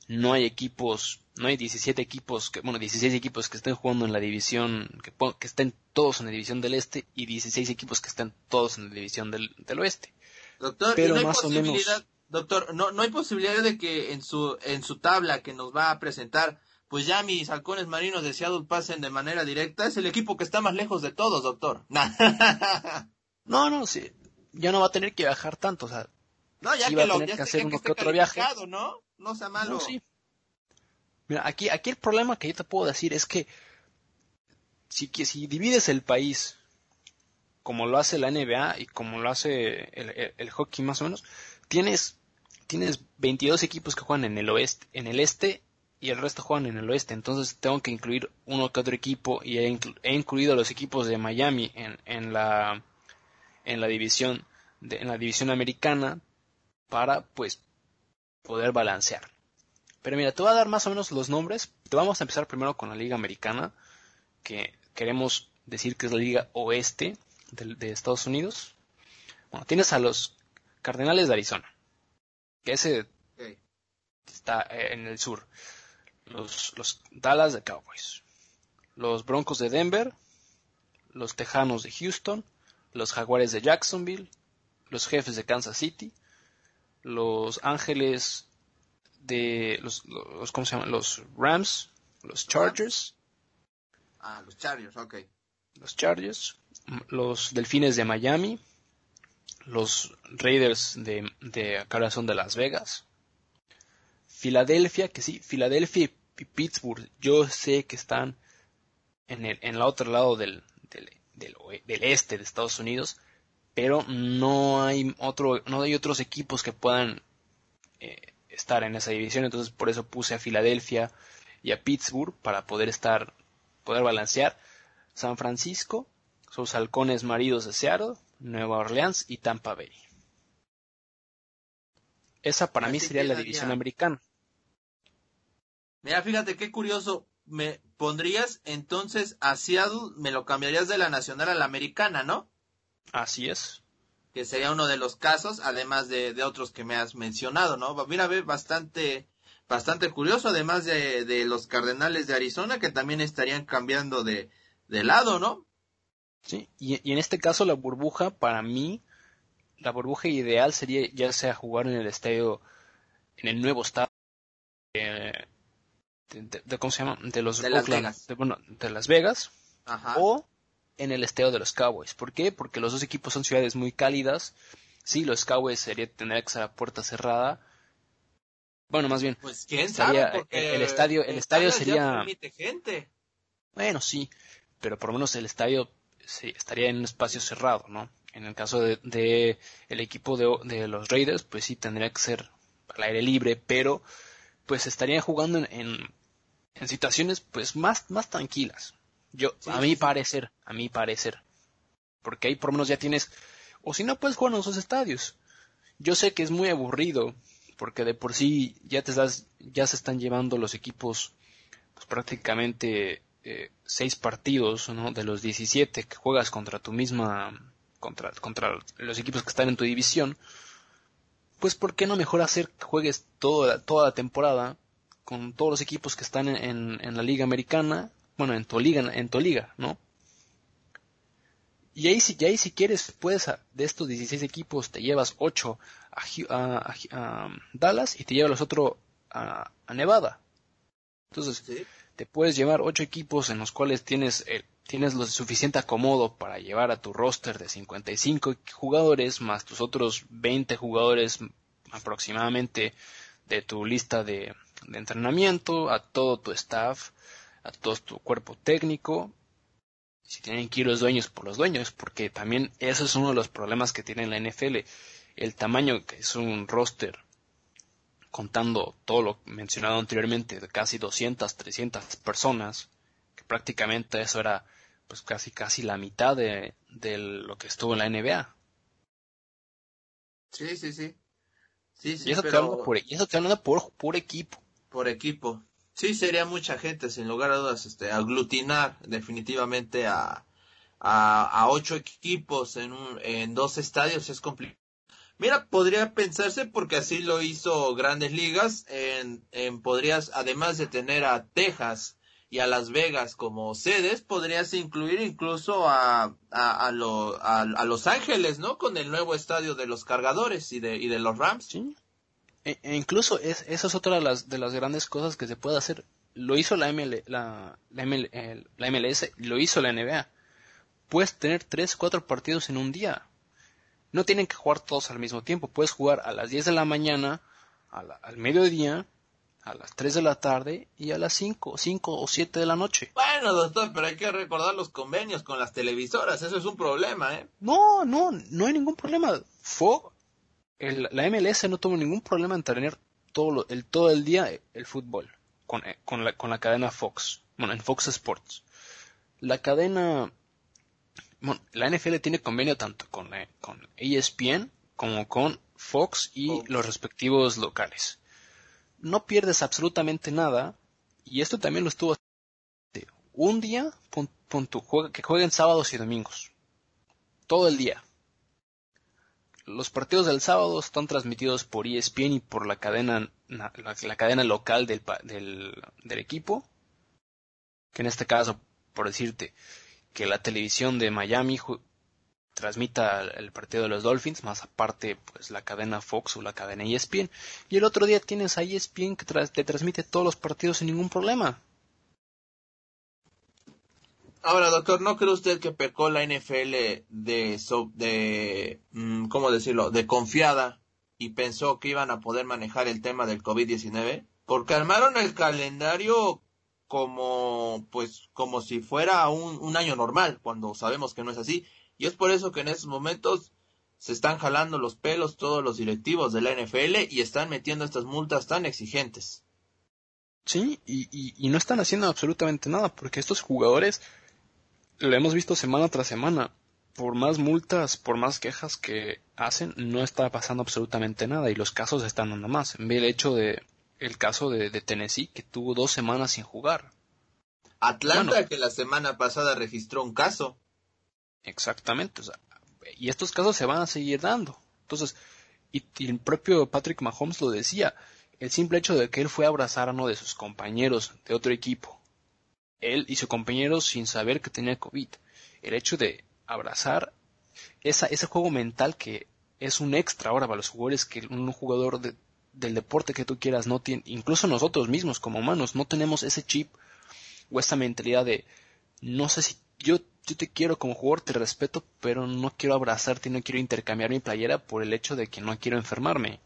no hay equipos, no hay 17 equipos, que, bueno, 16 equipos que estén jugando en la división, que, que estén todos en la división del este y 16 equipos que estén todos en la división del, del oeste. Doctor, Pero no hay más posibilidad, doctor, no, no hay posibilidad de que en su, en su tabla que nos va a presentar pues ya mis halcones marinos de Seattle pasen de manera directa. Es el equipo que está más lejos de todos, doctor. no, no, sí. Ya no va a tener que viajar tanto, o sea. No, ya que lo, que hacer uno que otro viaje. ¿no? No sea malo. sí. Mira, aquí, aquí el problema que yo te puedo decir es que si, si divides el país como lo hace la NBA y como lo hace el, el, hockey más o menos, tienes, tienes 22 equipos que juegan en el oeste, en el este y el resto juegan en el oeste. Entonces tengo que incluir uno que otro equipo y he, incluido los equipos de Miami en, en la en la división de, en la división americana para pues poder balancear. Pero mira, te voy a dar más o menos los nombres. Te vamos a empezar primero con la liga americana que queremos decir que es la liga oeste. de, Estados Unidos. Bueno, tienes a los Cardenales de Arizona, que ese está en el sur. Los, los Dallas de Cowboys, los Broncos de Denver, los Tejanos de Houston, los Jaguares de Jacksonville, los Jefes de Kansas City, los Ángeles de los, los ¿cómo se llaman? Los Rams, los Chargers. Ah, los Chargers, ok. Los Chargers, los Delfines de Miami, los Raiders de, de Corazón de Las Vegas, Filadelfia, que sí, Filadelfia y Pittsburgh, yo sé que están en el, en el otro lado del, del, del, este de Estados Unidos, pero no hay otro, no hay otros equipos que puedan eh, estar en esa división, entonces por eso puse a Filadelfia y a Pittsburgh para poder estar, poder balancear. San Francisco, sus halcones maridos de Seattle, Nueva Orleans y Tampa Bay. Esa para mí sería la división americana. Mira, fíjate qué curioso. Me pondrías entonces a Seattle, me lo cambiarías de la nacional a la americana, ¿no? Así es que sería uno de los casos, además de, de otros que me has mencionado, ¿no? Mira, ve, bastante, bastante curioso, además de, de, los Cardenales de Arizona, que también estarían cambiando de, de lado, ¿no? Sí, y, y, en este caso la burbuja, para mí, la burbuja ideal sería ya sea jugar en el estadio, en el nuevo estadio, eh, de, ¿cómo se llama? De los de Las Vegas. De, bueno, de Las Vegas, Ajá. o en el esteo de los Cowboys. ¿Por qué? Porque los dos equipos son ciudades muy cálidas. Sí, los Cowboys sería tener que ser a puerta cerrada. Bueno, más bien. Pues quién sabe, el, estadio, el, estadio sería. gente. Bueno, sí, pero por lo menos el estadio sí, estaría en un espacio cerrado, ¿no? En el caso de, el equipo de, de, los Raiders, pues sí tendría que ser al aire libre, pero pues estarían jugando en, en situaciones pues más, más tranquilas. Yo, a mi parecer, a mi parecer. Porque ahí por lo menos ya tienes, o si no puedes jugar en esos estadios. Yo sé que es muy aburrido, porque de por sí ya te estás, ya se están llevando los equipos, pues prácticamente eh, seis partidos, ¿no? De los 17 que juegas contra tu misma, contra, contra los equipos que están en tu división. Pues ¿por qué no mejor hacer que juegues toda, toda la temporada con todos los equipos que están en, en la liga americana bueno, en tu liga, en tu liga, ¿no? Y ahí, si, ahí si quieres, puedes, de estos 16 equipos, te llevas 8 a, a, Dallas y te llevas los otros a, Nevada. Entonces, te puedes llevar 8 equipos en los cuales tienes, tienes lo suficiente acomodo para llevar a tu roster de 55 jugadores, más tus otros 20 jugadores aproximadamente de tu lista de, entrenamiento, a todo tu staff, a todo tu cuerpo técnico, si tienen que ir los dueños por los dueños, porque también eso es uno de los problemas que tiene la NFL, el tamaño que es un roster, contando todo lo mencionado anteriormente, de casi 200, 300 personas, que prácticamente eso era pues casi casi la mitad de, de lo que estuvo en la NBA. Sí, sí, sí. sí, sí y eso habla por, y eso te por, por equipo. Por equipo. Sí, sería mucha gente, sin lugar a dudas, este, aglutinar definitivamente a, a, ocho equipos en, un, en dos estadios es complicado. Mira, podría pensarse porque así lo hizo Grandes Ligas, en, en podrías, además de tener a Texas y a Las Vegas como sedes, podrías incluir incluso a, a, a, lo, a, a Los Ángeles, ¿no? Con el nuevo estadio de los cargadores y de, y de los Rams. Sí, e, e incluso es, esa es otra de las, de las grandes cosas que se puede hacer. Lo hizo la, ML, la, la, la MLS, lo hizo la NBA. Puedes tener 3, 4 partidos en un día. No tienen que jugar todos al mismo tiempo. Puedes jugar a las 10 de la mañana, al mediodía, a las 3 de la tarde y a las 5, 5 o 7 de la noche. Bueno, doctor, pero hay que recordar los convenios con las televisoras. Eso es un problema, ¿eh? No, no, no hay ningún problema. Fue la MLS no tuvo ningún problema en tener todo el, todo el día el fútbol con, eh, con, la, con la cadena Fox, bueno, en Fox Sports. La cadena, bueno, la NFL tiene convenio tanto con, eh, con ESPN como con Fox y los respectivos locales. No pierdes absolutamente nada y esto también lo estuvo un día que jueguen sábados y domingos. todo el día. Los partidos del sábado están transmitidos por ESPN y por la cadena, la, cadena local del, del, equipo. Que en este caso, por decirte, que la televisión de Miami transmita el partido de los Dolphins, más aparte pues la cadena Fox o la cadena ESPN, y el otro día tienes a ESPN que te transmite todos los partidos sin ningún problema. Ahora, doctor, ¿no cree usted que pecó la NFL de, de mm, ¿cómo decirlo?, de confiada y pensó que iban a poder manejar el tema del COVID-19? Porque armaron el calendario como, pues, como si fuera un año normal, cuando sabemos que no es así. Y es por eso que en estos momentos se están jalando los pelos todos los directivos de la NFL y están metiendo estas multas tan exigentes. Sí, y, y no están haciendo absolutamente nada, porque estos jugadores lo hemos visto semana tras semana. Por más multas, por más quejas que hacen, no está pasando absolutamente nada y los casos están dando más. Ve el hecho de el caso de, Tennessee que tuvo dos semanas sin jugar. Atlanta que la semana pasada registró un caso. Exactamente. y estos casos se van a seguir dando. Entonces, y, el propio Patrick Mahomes lo decía, el simple hecho de que él fue a abrazar a uno de sus compañeros de otro equipo él y su compañero sin saber que tenía COVID. El hecho de abrazar esa, ese juego mental que es un extra ahora para los jugadores que un jugador del deporte que tú quieras no tiene, incluso nosotros mismos como humanos no tenemos ese chip o esa mentalidad de no sé si yo, yo te quiero como jugador, te respeto, pero no quiero abrazarte y no quiero intercambiar mi playera por el hecho de que no quiero enfermarme.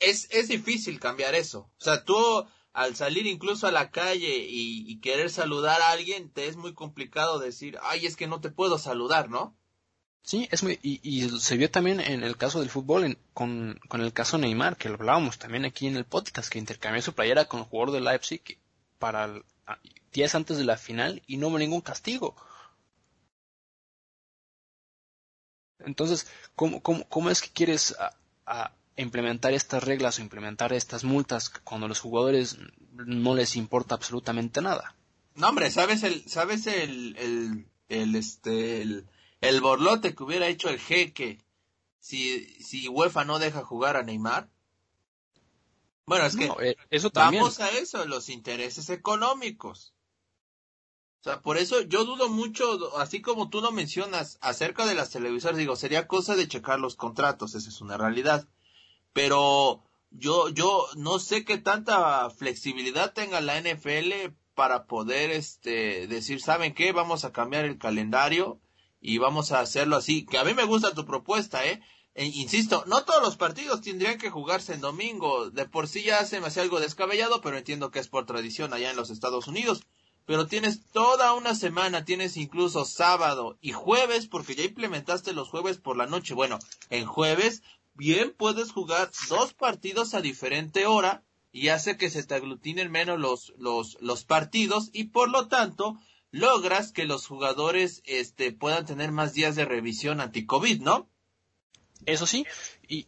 Es, es difícil cambiar eso. O sea, tú al salir incluso a la calle y, querer saludar a alguien, te es muy complicado decir, ay, es que no te puedo saludar, ¿no? Sí, es muy, y, se vio también en el caso del fútbol, con, el caso Neymar, que lo hablábamos también aquí en el podcast, que intercambió su playera con el jugador de Leipzig para días antes de la final y no hubo ningún castigo. Entonces, ¿cómo, cómo, cómo es que quieres a implementar estas reglas o implementar estas multas cuando a los jugadores no les importa absolutamente nada. No, hombre, ¿sabes el, sabes el, el, el este, el, borlote que hubiera hecho el jeque si, si UEFA no deja jugar a Neymar? Bueno, es que eh, eso también. vamos a eso, los intereses económicos. Sea, por eso yo dudo mucho, así como tú lo mencionas, acerca de las televisoras, digo, sería cosa de checar los contratos, esa es una realidad pero yo, yo no sé qué tanta flexibilidad tenga la NFL para poder este decir, ¿saben qué? Vamos a cambiar el calendario y vamos a hacerlo así. Que a mí me gusta tu propuesta, ¿eh? E, insisto, no todos los partidos tendrían que jugarse en domingo. De por sí ya se me algo descabellado, pero entiendo que es por tradición allá en los Estados Unidos. Pero tienes toda una semana, tienes incluso sábado y jueves, porque ya implementaste los jueves por la noche. Bueno, en jueves bien puedes jugar dos partidos a diferente hora y hace que se te aglutinen menos los, los, los partidos y por lo tanto logras que los jugadores este, puedan tener más días de revisión anti-COVID, ¿no? Eso sí, y,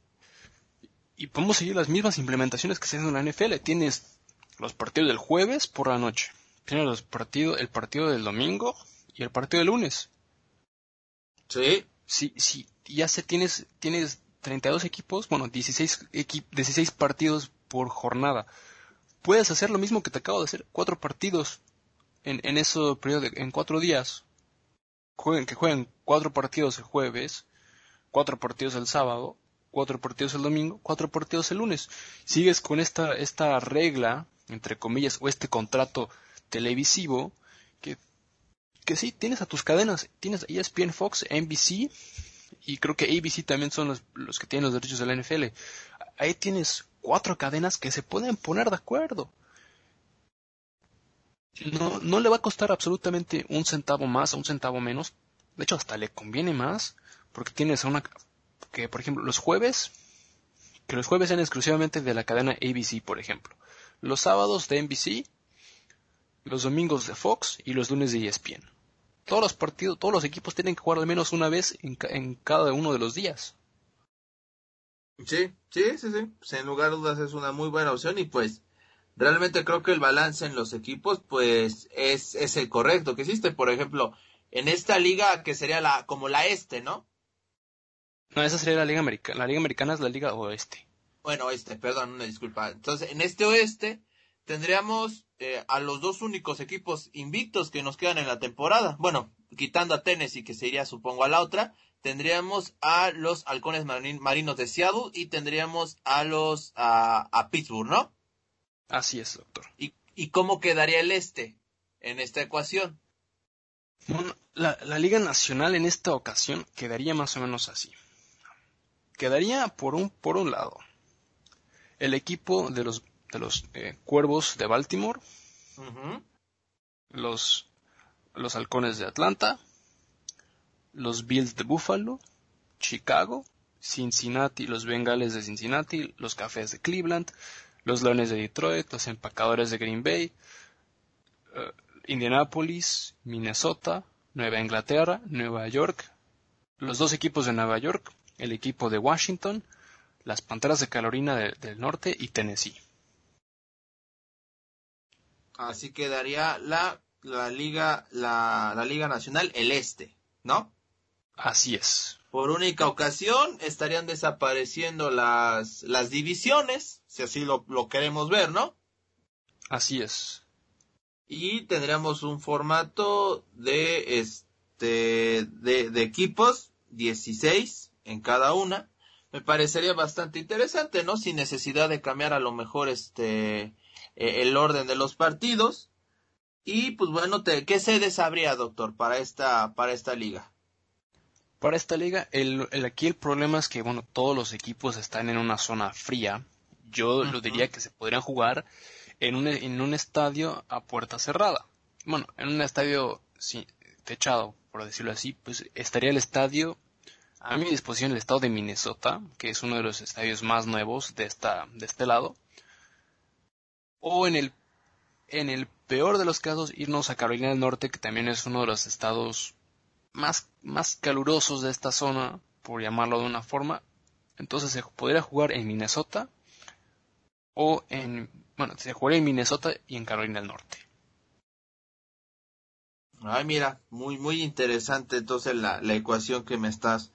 y podemos seguir las mismas implementaciones que se hacen en la NFL. Tienes los partidos del jueves por la noche, tienes los partidos, el partido del domingo y el partido del lunes. Sí. Sí, sí, ya se tienes, tienes 32 equipos, bueno, 16, 16 partidos por jornada. Puedes hacer lo mismo que te acabo de hacer, cuatro partidos en, en ese periodo, en cuatro días. Jueguen, que jueguen cuatro partidos el jueves, cuatro partidos el sábado, cuatro partidos el domingo, cuatro partidos el lunes. Sigues con esta, esta regla, entre comillas, o este contrato televisivo, que, que sí, tienes a tus cadenas, tienes ESPN Fox, NBC, y creo que ABC también son los, que tienen los derechos de la NFL. Ahí tienes cuatro cadenas que se pueden poner de acuerdo. No, no le va a costar absolutamente un centavo más o un centavo menos. De hecho, hasta le conviene más porque tienes una que, por ejemplo, los jueves, que los jueves sean exclusivamente de la cadena ABC, por ejemplo. Los sábados de NBC, los domingos de Fox y los lunes de ESPN todos los partidos, todos los equipos tienen que jugar al menos una vez en, cada uno de los días. Sí, sí, sí, sí. Sin lugar a dudas es una muy buena opción y pues realmente creo que el balance en los equipos pues es, es el correcto que existe. Por ejemplo, en esta liga que sería la como la este, ¿no? No, esa sería la Liga Americana. La Liga Americana es la Liga Oeste. Bueno, oeste, perdón, una disculpa. Entonces, en este oeste tendríamos eh, a los dos únicos equipos invictos que nos quedan en la temporada. Bueno, quitando a Tennessee, que se iría, supongo, a la otra, tendríamos a los halcones marinos de Seattle y tendríamos a los a, Pittsburgh, ¿no? Así es, doctor. ¿Y, ¿Y cómo quedaría el este en esta ecuación? Bueno, la, la Liga Nacional en esta ocasión quedaría más o menos así. Quedaría por un, por un lado el equipo de los, de los eh, Cuervos de Baltimore, los, los Halcones de Atlanta, los Bills de Buffalo, Chicago, Cincinnati, los Bengales de Cincinnati, los Cafés de Cleveland, los Leones de Detroit, los Empacadores de Green Bay, uh, Indianapolis, Minnesota, Nueva Inglaterra, Nueva York, los dos equipos de Nueva York, el equipo de Washington, las Panteras de Carolina del Norte y Tennessee. Así quedaría la, la liga, la, la liga nacional, el este, ¿no? Así es. Por única ocasión estarían desapareciendo las, las divisiones, si así lo, lo queremos ver, ¿no? Así es. Y tendríamos un formato de este de, de equipos, 16 en cada una. Me parecería bastante interesante, ¿no? Sin necesidad de cambiar a lo mejor este eh, el orden de los partidos. Y pues bueno, te, ¿qué sedes habría, doctor, para esta, para esta liga? Para esta liga, el, aquí el problema es que, bueno, todos los equipos están en una zona fría. Yo lo diría que se podrían jugar en un, en un estadio a puerta cerrada. Bueno, en un estadio techado, por decirlo así, pues estaría el estadio a mi disposición el estado de Minnesota, que es uno de los estadios más nuevos de esta, de este lado. O en el, en el peor de los casos, irnos a Carolina del Norte, que también es uno de los estados más, más calurosos de esta zona, por llamarlo de una forma. Entonces se podría jugar en Minnesota o en, bueno, se jugaría en Minnesota y en Carolina del Norte. Ay, mira, muy, muy interesante entonces la, la ecuación que me estás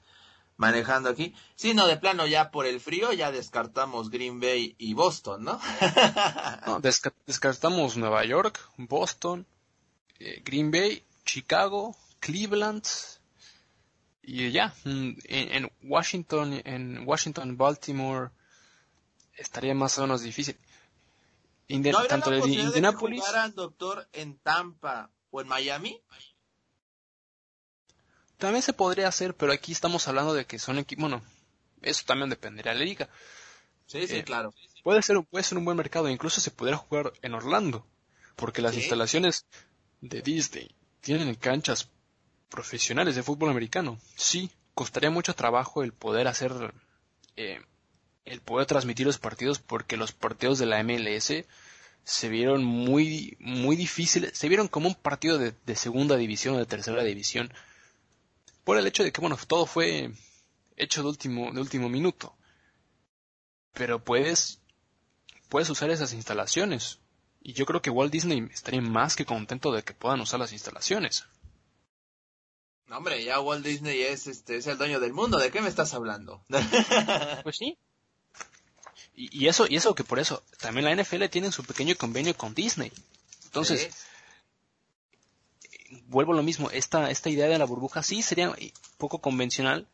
manejando aquí. Sí, no, de plano ya por el frío ya descartamos Green Bay y Boston, ¿no? no descartamos Nueva York, Boston, eh, Green Bay, Chicago, Cleveland y ya. Mm, en, Washington, en Washington, Baltimore estaría más o menos difícil. tanto de Indianapolis. doctor en Tampa o en Miami? También se podría hacer, pero aquí estamos hablando de que son equipos, bueno, eso también dependería de la liga. Sí, sí, eh, claro. Puede ser, puede ser un buen mercado, incluso se podría jugar en Orlando, porque las instalaciones de Disney tienen canchas profesionales de fútbol americano. Sí, costaría mucho trabajo el poder hacer, eh, el poder transmitir los partidos, porque los partidos de la MLS se vieron muy, muy difíciles, se vieron como un partido de, de segunda división o de tercera división por el hecho de que, bueno, todo fue hecho de último, de último minuto. Pero puedes, puedes usar esas instalaciones. Y yo creo que Walt Disney estaría más que contento de que puedan usar las instalaciones. No, hombre, ya Walt Disney es, este, es el dueño del mundo. ¿De qué me estás hablando? pues sí. Y, eso, y eso que por eso, también la NFL tiene su pequeño convenio con Disney. Entonces, vuelvo a lo mismo, esta, esta idea de la burbuja sí sería poco convencional,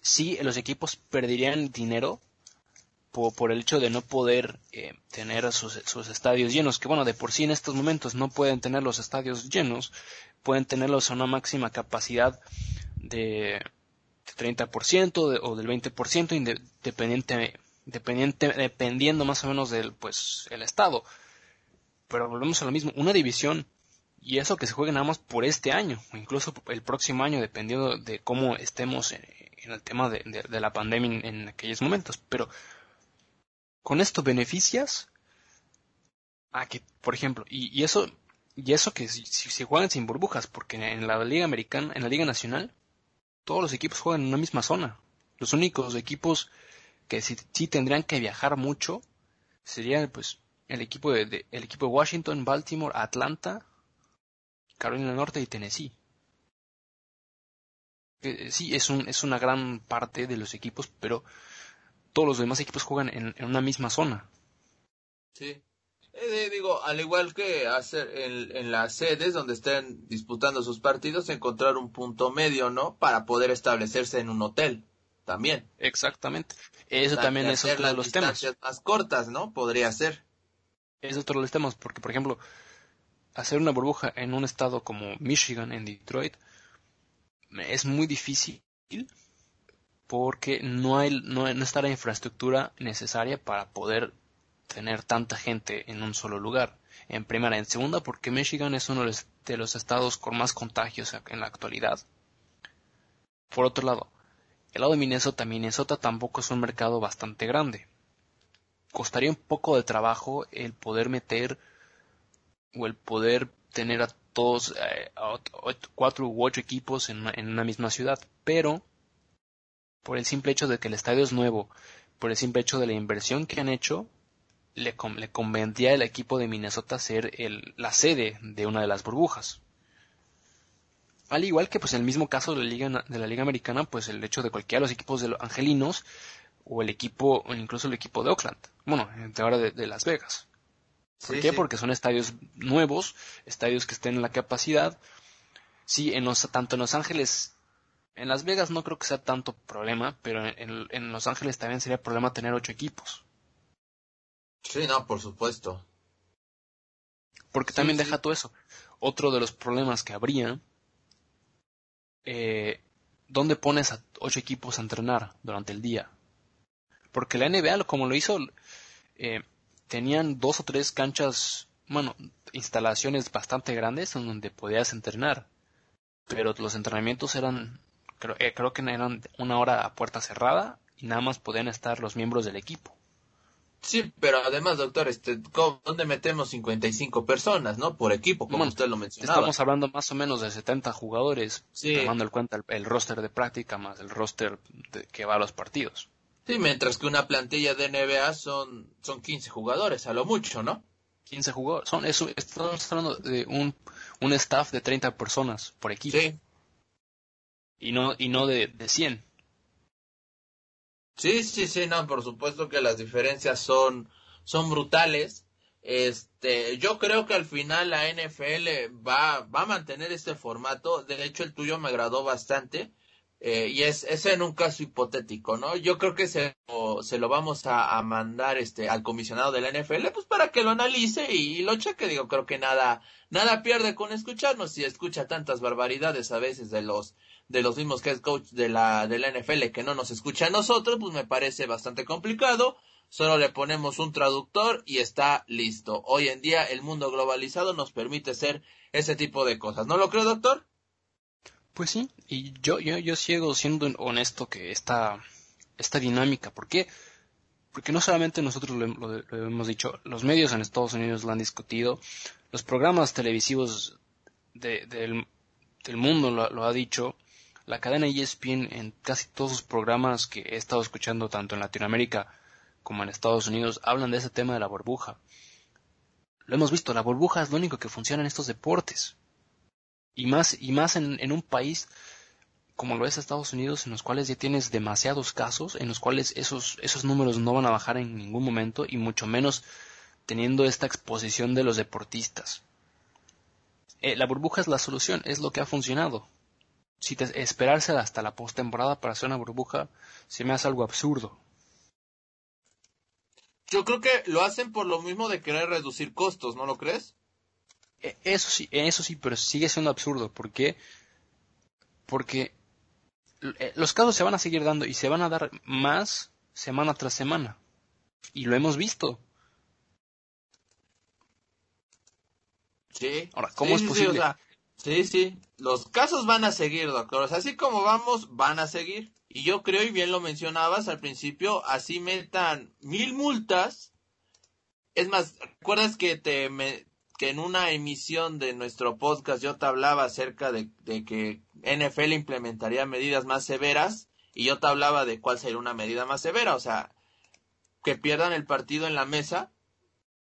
sí los equipos perderían dinero por, el hecho de no poder eh, tener sus, estadios llenos, que bueno, de por sí en estos momentos no pueden tener los estadios llenos, pueden tenerlos a una máxima capacidad de, 30% o del 20%, independiente, dependiente, dependiendo más o menos del pues el estado. Pero volvemos a lo mismo, una división y eso que se juegue nada más por este año, o incluso el próximo año, dependiendo de cómo estemos en, el tema de, la pandemia en, aquellos momentos. Pero con esto beneficias a que, por ejemplo, y, eso, y eso que si, se juegan sin burbujas, porque en la Liga Americana, en la Liga Nacional, todos los equipos juegan en una misma zona. Los únicos equipos que sí, tendrían que viajar mucho serían pues el equipo de, el equipo de Washington, Baltimore, Atlanta, Carolina del Norte y Tennessee. eh, sí, es, un, es una gran parte de los equipos, pero todos los demás equipos juegan en, una misma zona. Sí. Eh, digo, al igual que hacer en, en, las sedes donde estén disputando sus partidos, encontrar un punto medio, ¿no? Para poder establecerse en un hotel, también. Exactamente. Eso también es otro de los temas. más cortas, ¿no? Podría ser. Es otro de los temas, porque, por ejemplo, hacer una burbuja en un estado como Michigan, en Detroit, es muy difícil porque no, hay, no, está la infraestructura necesaria para poder tener tanta gente en un solo lugar. En primera, en segunda, porque Michigan es uno de los estados con más contagios en la actualidad. Por otro lado, el lado de Minnesota, Minnesota tampoco es un mercado bastante grande. Costaría un poco de trabajo el poder meter o el poder tener a todos, eh, cuatro u ocho equipos en una, misma ciudad, pero por el simple hecho de que el estadio es nuevo, por el simple hecho de la inversión que han hecho, le, le convendría al equipo de Minnesota ser el, la sede de una de las burbujas. Al igual que pues en el mismo caso de la liga de la liga americana, pues el hecho de cualquiera de los equipos de los angelinos o el equipo o incluso el equipo de Oakland, bueno, de ahora de Las Vegas. ¿Por qué? Porque son estadios nuevos, estadios que estén en la capacidad. Sí, en los, tanto en Los Ángeles, en Las Vegas no creo que sea tanto problema, pero en, Los Ángeles también sería problema tener ocho equipos. Sí, no, por supuesto. Porque también deja todo eso. Otro de los problemas que habría, eh, ¿dónde pones a ocho equipos a entrenar durante el día? Porque la NBA, como lo hizo, eh, tenían dos o tres canchas, bueno, instalaciones bastante grandes en donde podías entrenar. Pero los entrenamientos eran, creo, eh, creo que eran una hora a puerta cerrada y nada más podían estar los miembros del equipo. Sí, pero además, doctor, este, ¿dónde metemos 55 personas, no? Por equipo, como usted lo mencionaba. Estamos hablando más o menos de 70 jugadores, tomando en cuenta el, roster de práctica más el roster que va a los partidos. Sí, mientras que una plantilla de NBA son, son 15 jugadores, a lo mucho, ¿no? 15 jugadores. Son, eso, estamos hablando de un, un staff de 30 personas por equipo. Sí. Y no, y no de, de 100. Sí, sí, sí, no, por supuesto que las diferencias son, son brutales. Este, yo creo que al final la NFL va, va a mantener este formato. De hecho, el tuyo me agradó bastante. Eh, y es, es en un caso hipotético, ¿no? Yo creo que se, se lo vamos a, mandar este al comisionado de la NFL, pues para que lo analice y, lo cheque. Digo, creo que nada, nada pierde con escucharnos. Si escucha tantas barbaridades a veces de los, de los mismos head coach de la, de la NFL que no nos escucha a nosotros, pues me parece bastante complicado. Solo le ponemos un traductor y está listo. Hoy en día el mundo globalizado nos permite hacer ese tipo de cosas. ¿No lo creo, doctor? Pues sí, y yo, yo, yo sigo siendo honesto que esta, esta dinámica, ¿por qué? Porque no solamente nosotros lo, hemos dicho, los medios en Estados Unidos lo han discutido, los programas televisivos del, mundo lo, lo, ha dicho, la cadena ESPN en casi todos sus programas que he estado escuchando tanto en Latinoamérica como en Estados Unidos hablan de ese tema de la burbuja. Lo hemos visto, la burbuja es lo único que funciona en estos deportes y más, y más en, en un país como lo es Estados Unidos, en los cuales ya tienes demasiados casos, en los cuales esos, esos números no van a bajar en ningún momento, y mucho menos teniendo esta exposición de los deportistas. Eh, la burbuja es la solución, es lo que ha funcionado. Si esperarse hasta la postemporada para hacer una burbuja se me hace algo absurdo. Yo creo que lo hacen por lo mismo de querer reducir costos, ¿no lo crees? E, eso sí, eso sí, pero sigue siendo absurdo. ¿Por qué? Porque eh, los casos se van a seguir dando y se van a dar más semana tras semana. Y lo hemos visto. Sí. Ahora, ¿cómo es posible? Sí, sí, Los casos van a seguir, doctor. así como vamos, van a seguir. Y yo creo, y bien lo mencionabas al principio, así metan mil multas. Es más, ¿recuerdas que te, me, que en una emisión de nuestro podcast yo te hablaba acerca de, que NFL implementaría medidas más severas y yo te hablaba de cuál sería una medida más severa, o sea, que pierdan el partido en la mesa.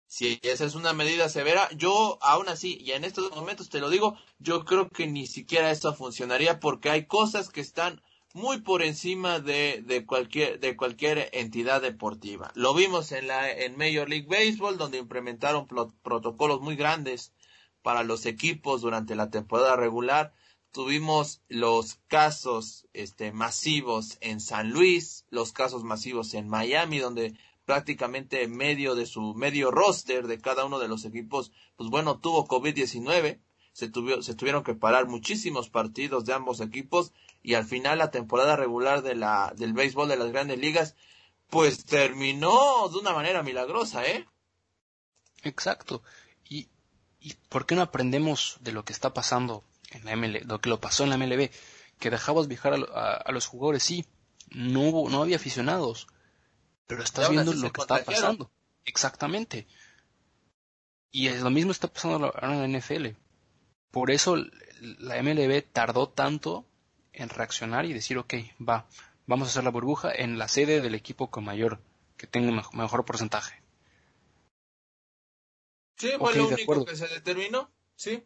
Si esa es una medida severa, yo aún así, y en estos momentos te lo digo, yo creo que ni siquiera esto funcionaría porque hay cosas que están muy por encima de, de, cualquier, de cualquier entidad deportiva. Lo vimos en, la, en Major League Baseball, donde implementaron protocolos muy grandes para los equipos durante la temporada regular. Tuvimos los casos este, masivos en San Luis, los casos masivos en Miami, donde prácticamente medio de su medio roster de cada uno de los equipos, pues bueno, tuvo COVID-19, se, se tuvieron que parar muchísimos partidos de ambos equipos y al final la temporada regular de la, del béisbol de las grandes ligas, pues terminó de una manera milagrosa, ¿eh? Exacto. ¿Y, y por qué no aprendemos de lo que está pasando en la ML, lo que lo pasó en la MLB? Que dejabas viajar a, a los jugadores, sí, no hubo, no había aficionados, pero estás viendo lo que está pasando. Exactamente. Y es lo mismo está pasando ahora en la NFL. Por eso la MLB tardó tanto en reaccionar y decir, ok, va, vamos a hacer la burbuja en la sede del equipo con mayor, que tenga mejor porcentaje. Sí, fue lo único que se determinó, sí,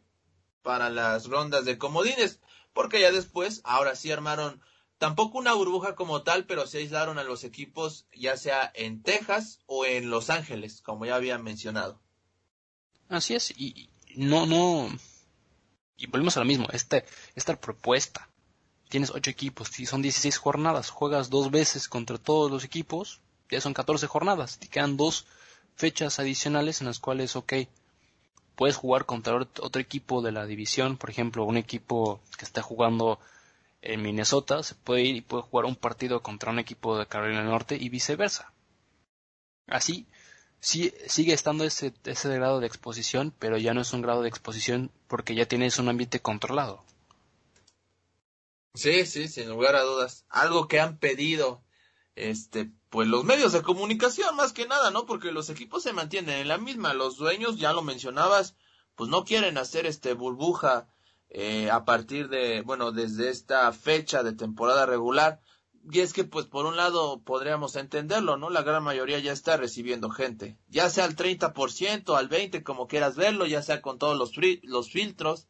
para las rondas de comodines, porque ya después, ahora sí armaron Tampoco una burbuja como tal, pero se aislaron a los equipos ya sea en Texas o en Los Ángeles, como ya había mencionado. Así es, y no, no, y volvemos a lo mismo, esta, esta propuesta, tienes ocho equipos, si son 16 jornadas, juegas dos veces contra todos los equipos, ya son 14 jornadas, te quedan dos fechas adicionales en las cuales, ok, puedes jugar contra otro equipo de la división, por ejemplo, un equipo que está jugando en Minnesota se puede ir y puede jugar un partido contra un equipo de Carolina del Norte y viceversa. Así, sí, sigue estando ese, ese grado de exposición, pero ya no es un grado de exposición porque ya tienes un ambiente controlado. Sí, sí, sin lugar a dudas. Algo que han pedido, este, pues los medios de comunicación más que nada, ¿no? Porque los equipos se mantienen en la misma. Los dueños, ya lo mencionabas, pues no quieren hacer este burbuja eh, a partir de, bueno, desde esta fecha de temporada regular. Y es que, pues, por un lado podríamos entenderlo, ¿no? La gran mayoría ya está recibiendo gente. Ya sea al 30%, al 20%, como quieras verlo, ya sea con todos los, los filtros.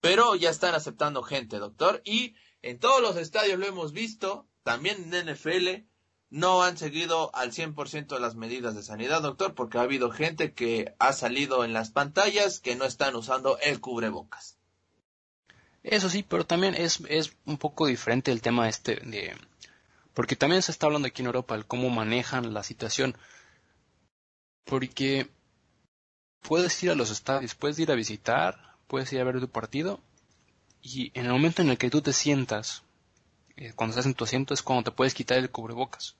Pero ya están aceptando gente, doctor. Y en todos los estadios lo hemos visto, también en NFL, no han seguido al 100% las medidas de sanidad, doctor, porque ha habido gente que ha salido en las pantallas que no están usando el cubrebocas. Eso sí, pero también es, es un poco diferente el tema este de... Porque también se está hablando aquí en Europa el cómo manejan la situación. Porque puedes ir a los estadios, puedes ir a visitar, puedes ir a ver tu partido y en el momento en el que tú te sientas, eh, cuando estás en tu asiento, es cuando te puedes quitar el cubrebocas.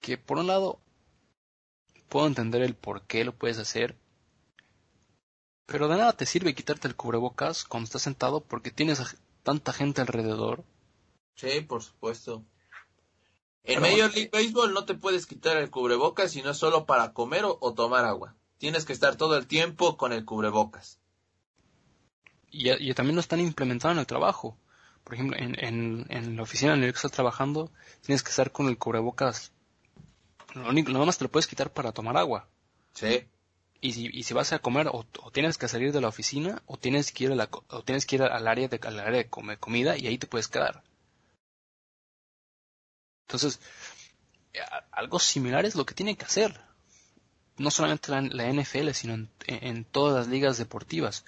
Que por un lado, puedo entender el por qué lo puedes hacer, pero de nada te sirve quitarte el cubrebocas cuando estás sentado porque tienes tanta gente alrededor. Sí, por supuesto. En Major League Baseball no te puedes quitar el cubrebocas si no es solo para comer o, tomar agua. Tienes que estar todo el tiempo con el cubrebocas. Y, y también lo están implementando en el trabajo. Por ejemplo, en, en, en la oficina en la que estás trabajando, tienes que estar con el cubrebocas. Lo único, nada más te lo puedes quitar para tomar agua. Sí. Y si, y si vas a comer o, tienes que salir de la oficina o tienes que ir, a la, o tienes que ir al área de, al área de comer comida y ahí te puedes quedar. Entonces, algo similar es lo que tiene que hacer. No solamente la, la NFL, sino en, en, todas las ligas deportivas.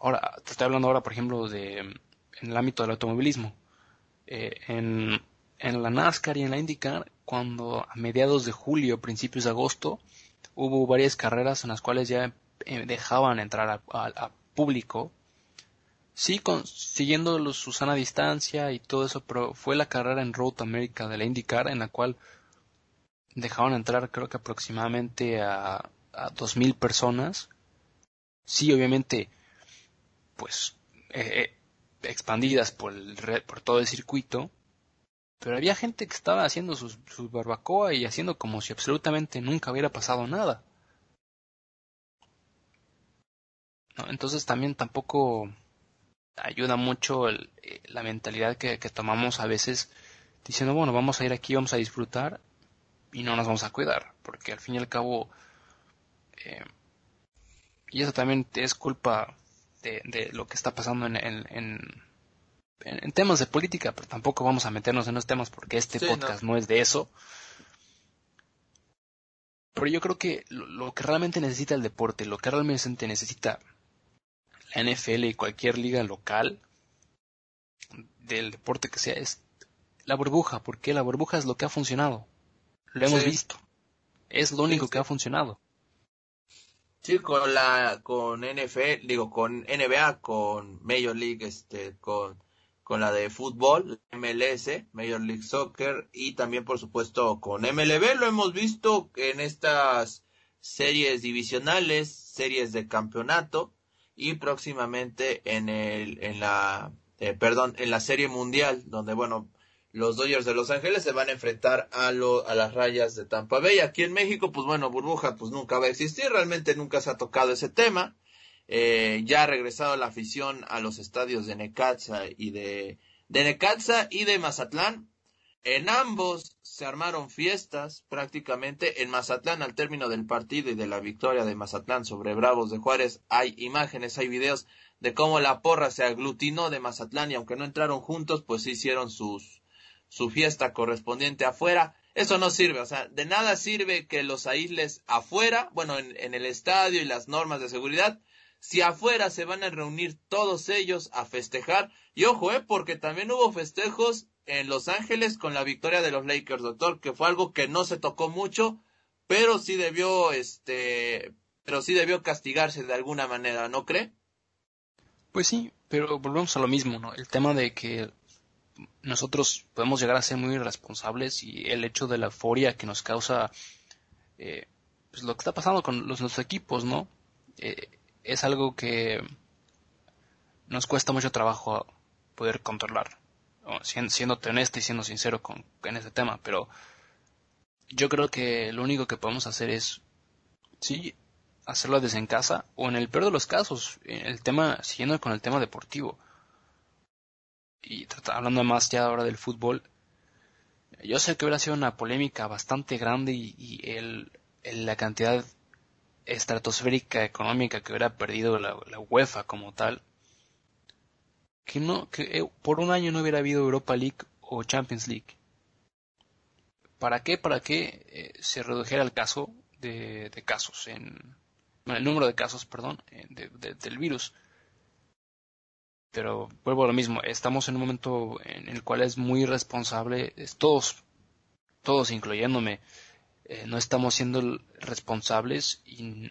Ahora, te estoy hablando ahora, por ejemplo, de en el ámbito del automovilismo. Eh, en, en la NASCAR y en la IndyCar, cuando a mediados de julio, principios de agosto, hubo varias carreras en las cuales ya eh, dejaban entrar a, público. Sí, siguiendo su sana distancia y todo eso, pero fue la carrera en Road America de la IndyCar en la cual dejaban entrar creo que aproximadamente a, dos mil personas. Sí, obviamente, pues eh, eh, expandidas por, el, por todo el circuito, pero había gente que estaba haciendo su, barbacoa y haciendo como si absolutamente nunca hubiera pasado nada. Entonces también tampoco ayuda mucho eh, la mentalidad que, tomamos a veces diciendo, bueno, vamos a ir aquí, vamos a disfrutar y no nos vamos a cuidar, porque al fin y al cabo, y eso también es culpa de, lo que está pasando en, en, temas de política, pero tampoco vamos a meternos en los temas porque este podcast no. es de eso. Pero yo creo que lo, que realmente necesita el deporte, lo que realmente necesita la NFL y cualquier liga local del deporte que sea es la burbuja, porque la burbuja es lo que ha funcionado. Lo hemos visto. Es lo único que ha funcionado. Sí, con la con NFL, digo con NBA, con Major League, este, con con la de fútbol, MLS, Major League Soccer y también por supuesto con MLB lo hemos visto en estas series divisionales, series de campeonato y próximamente en el en la eh, perdón, en la serie mundial donde bueno, los Dodgers de Los Ángeles se van a enfrentar a, lo, a las rayas de Tampa Bay. Aquí en México, pues bueno, burbuja pues nunca va a existir, realmente nunca se ha tocado ese tema. Eh, ya ha regresado la afición a los estadios de Necaxa y de, de y de Mazatlán. En ambos se armaron fiestas prácticamente. En Mazatlán, al término del partido y de la victoria de Mazatlán sobre Bravos de Juárez, hay imágenes, hay videos de cómo la porra se aglutinó de Mazatlán y aunque no entraron juntos, pues hicieron sus, su fiesta correspondiente afuera. Eso no sirve, o sea, de nada sirve que los aísles afuera, bueno, en, el estadio y las normas de seguridad, si afuera se van a reunir todos ellos a festejar. Y ojo, eh, porque también hubo festejos en Los Ángeles con la victoria de los Lakers, doctor, que fue algo que no se tocó mucho, pero sí debió, este, pero sí debió castigarse de alguna manera, ¿no cree? Pues sí, pero volvemos a lo mismo, ¿no? El tema de que nosotros podemos llegar a ser muy irresponsables y el hecho de la euforia que nos causa eh, pues lo que está pasando con los, equipos, ¿no? Eh, es algo que nos cuesta mucho trabajo poder controlar, siendo, siendo honesto y siendo sincero con, en ese tema, pero yo creo que lo único que podemos hacer es, sí, hacerlo desde en casa o en el peor de los casos, el tema, siguiendo con el tema deportivo, y hablando más ya ahora del fútbol, yo sé que hubiera sido una polémica bastante grande y, el, la cantidad estratosférica económica que hubiera perdido la, UEFA como tal, que no, que eh, por un año no hubiera habido Europa League o Champions League. ¿Para qué? Para que eh, se redujera el caso de, casos en, el número de casos, perdón, eh, del virus pero vuelvo a lo mismo, estamos en un momento en el cual es muy responsable, todos, todos incluyéndome, eh, no estamos siendo responsables y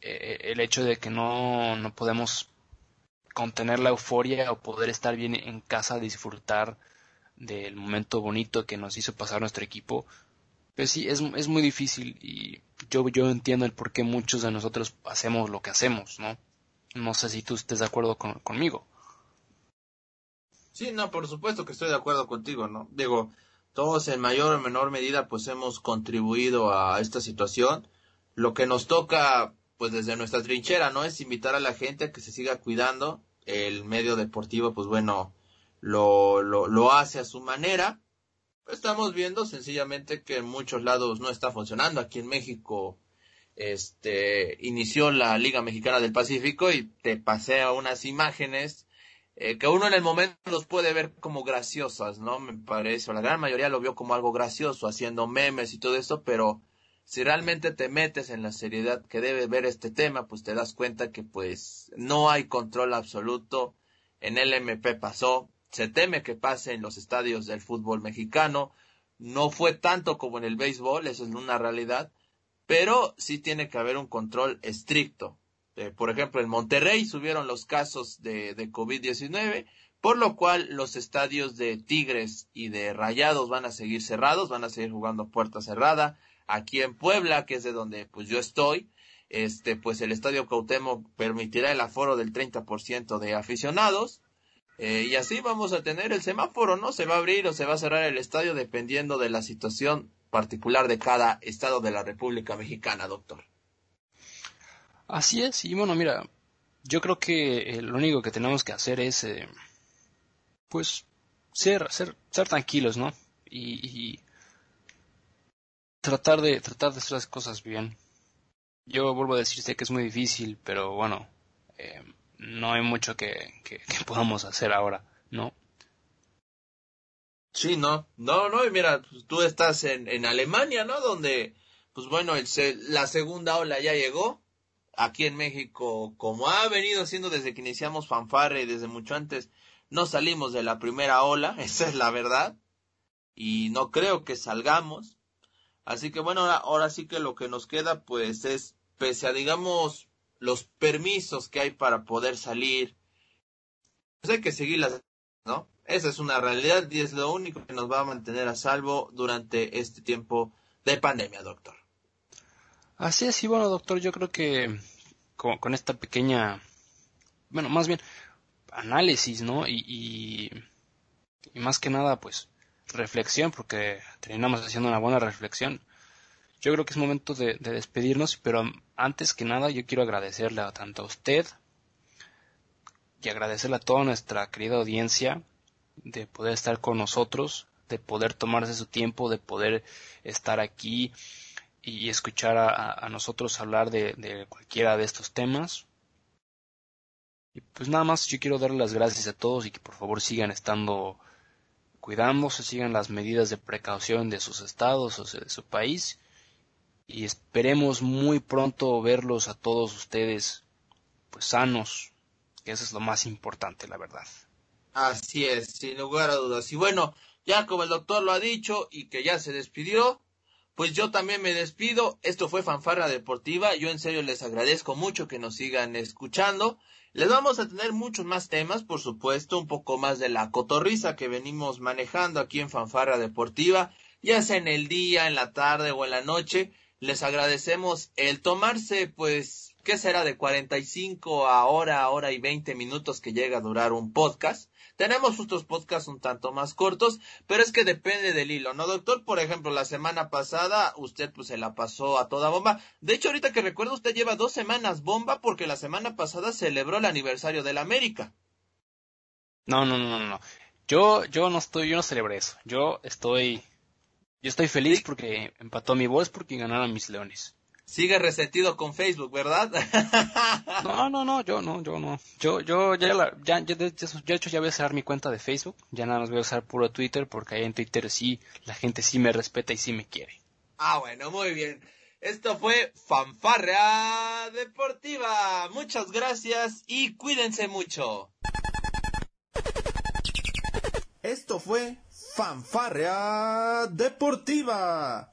eh, el hecho de que no, no podemos contener la euforia o poder estar bien en casa, disfrutar del momento bonito que nos hizo pasar nuestro equipo, pues sí, es, es muy difícil y yo, yo entiendo el por qué muchos de nosotros hacemos lo que hacemos, ¿no? No sé si tú estés de acuerdo conmigo. Sí, no, por supuesto que estoy de acuerdo contigo, ¿no? Digo, todos en mayor o menor medida pues hemos contribuido a esta situación. Lo que nos toca pues desde nuestra trinchera, ¿no? Es invitar a la gente a que se siga cuidando. El medio deportivo pues bueno, lo, lo, lo hace a su manera. Estamos viendo sencillamente que en muchos lados no está funcionando. Aquí en México este, inició la Liga Mexicana del Pacífico y te pasé unas imágenes eh, que uno en el momento los puede ver como graciosas, ¿no? Me parece, la gran mayoría lo vio como algo gracioso, haciendo memes y todo eso, pero si realmente te metes en la seriedad que debe ver este tema, pues te das cuenta que pues no hay control absoluto. En el MP pasó, se teme que pase en los estadios del fútbol mexicano, no fue tanto como en el béisbol, eso es una realidad, pero sí tiene que haber un control estricto. Eh, por ejemplo, en Monterrey subieron los casos de, de COVID-19, por lo cual los estadios de Tigres y de Rayados van a seguir cerrados, van a seguir jugando puerta cerrada. Aquí en Puebla, que es de donde pues yo estoy, este pues el estadio Cuauhtémoc permitirá el aforo del 30% de aficionados. Eh, y así vamos a tener el semáforo, ¿no? Se va a abrir o se va a cerrar el estadio dependiendo de la situación particular de cada estado de la República Mexicana, doctor. Así es, y bueno, mira, yo creo que eh, lo único que tenemos que hacer es, eh, pues, ser, ser, ser tranquilos, ¿no? Y, tratar de, tratar de hacer las cosas bien. Yo vuelvo a decir, sé que es muy difícil, pero bueno, eh, no hay mucho que, que, podamos hacer ahora, ¿no? Sí, no, no, no, y mira, pues, tú estás en, en Alemania, ¿no? Donde, pues bueno, el, la segunda ola ya llegó. Aquí en México, como ha venido siendo desde que iniciamos Fanfarre y desde mucho antes, no salimos de la primera ola, esa es la verdad. Y no creo que salgamos. Así que bueno, ahora, ahora sí que lo que nos queda pues es, pese a digamos los permisos que hay para poder salir, pues hay que seguirlas, Esa es una realidad y es lo único que nos va a mantener a salvo durante este tiempo de pandemia, doctor. Así es, y bueno, doctor, yo creo que con, esta pequeña, bueno, más bien análisis, ¿no? Y, y, más que nada, pues, reflexión, porque terminamos haciendo una buena reflexión. Yo creo que es momento de, de despedirnos, pero antes que nada yo quiero agradecerle a tanto a usted y agradecerle a toda nuestra querida audiencia de poder estar con nosotros, de poder tomarse su tiempo, de poder estar aquí y escuchar a, nosotros hablar de, cualquiera de estos temas. Y pues nada más yo quiero darle las gracias a todos y que por favor sigan estando cuidándose, sigan las medidas de precaución de sus estados o de su país y esperemos muy pronto verlos a todos ustedes pues sanos, que eso es lo más importante, la verdad. Así es, sin lugar a dudas. Y bueno, ya como el doctor lo ha dicho y que ya se despidió, pues yo también me despido. Esto fue Fanfarra Deportiva. Yo en serio les agradezco mucho que nos sigan escuchando. Les vamos a tener muchos más temas, por supuesto, un poco más de la cotorriza que venimos manejando aquí en Fanfarra Deportiva, ya sea en el día, en la tarde o en la noche. Les agradecemos el tomarse, pues, ¿qué será? De 45 a hora, hora y 20 minutos que llega a durar un podcast. Tenemos otros podcasts un tanto más cortos, pero es que depende del hilo, ¿no, doctor? Por ejemplo, la semana pasada usted pues se la pasó a toda bomba. De hecho, ahorita que recuerdo, usted lleva dos semanas bomba porque la semana pasada celebró el aniversario de la América. No, no, no, no, no. Yo, yo no estoy, yo no celebré eso. Yo estoy, yo estoy feliz porque empató mi voz porque ganaron mis leones. Sigue resentido con Facebook, ¿verdad? no, no, no, yo no, yo no. Yo, yo ya, la, ya, ya, de hecho ya voy a cerrar mi cuenta de Facebook. Ya nada más voy a usar puro Twitter porque ahí en Twitter sí, la gente sí me respeta y sí me quiere. Ah, bueno, muy bien. Esto fue Fanfarrea Deportiva. Muchas gracias y cuídense mucho. Esto fue Fanfarrea Deportiva.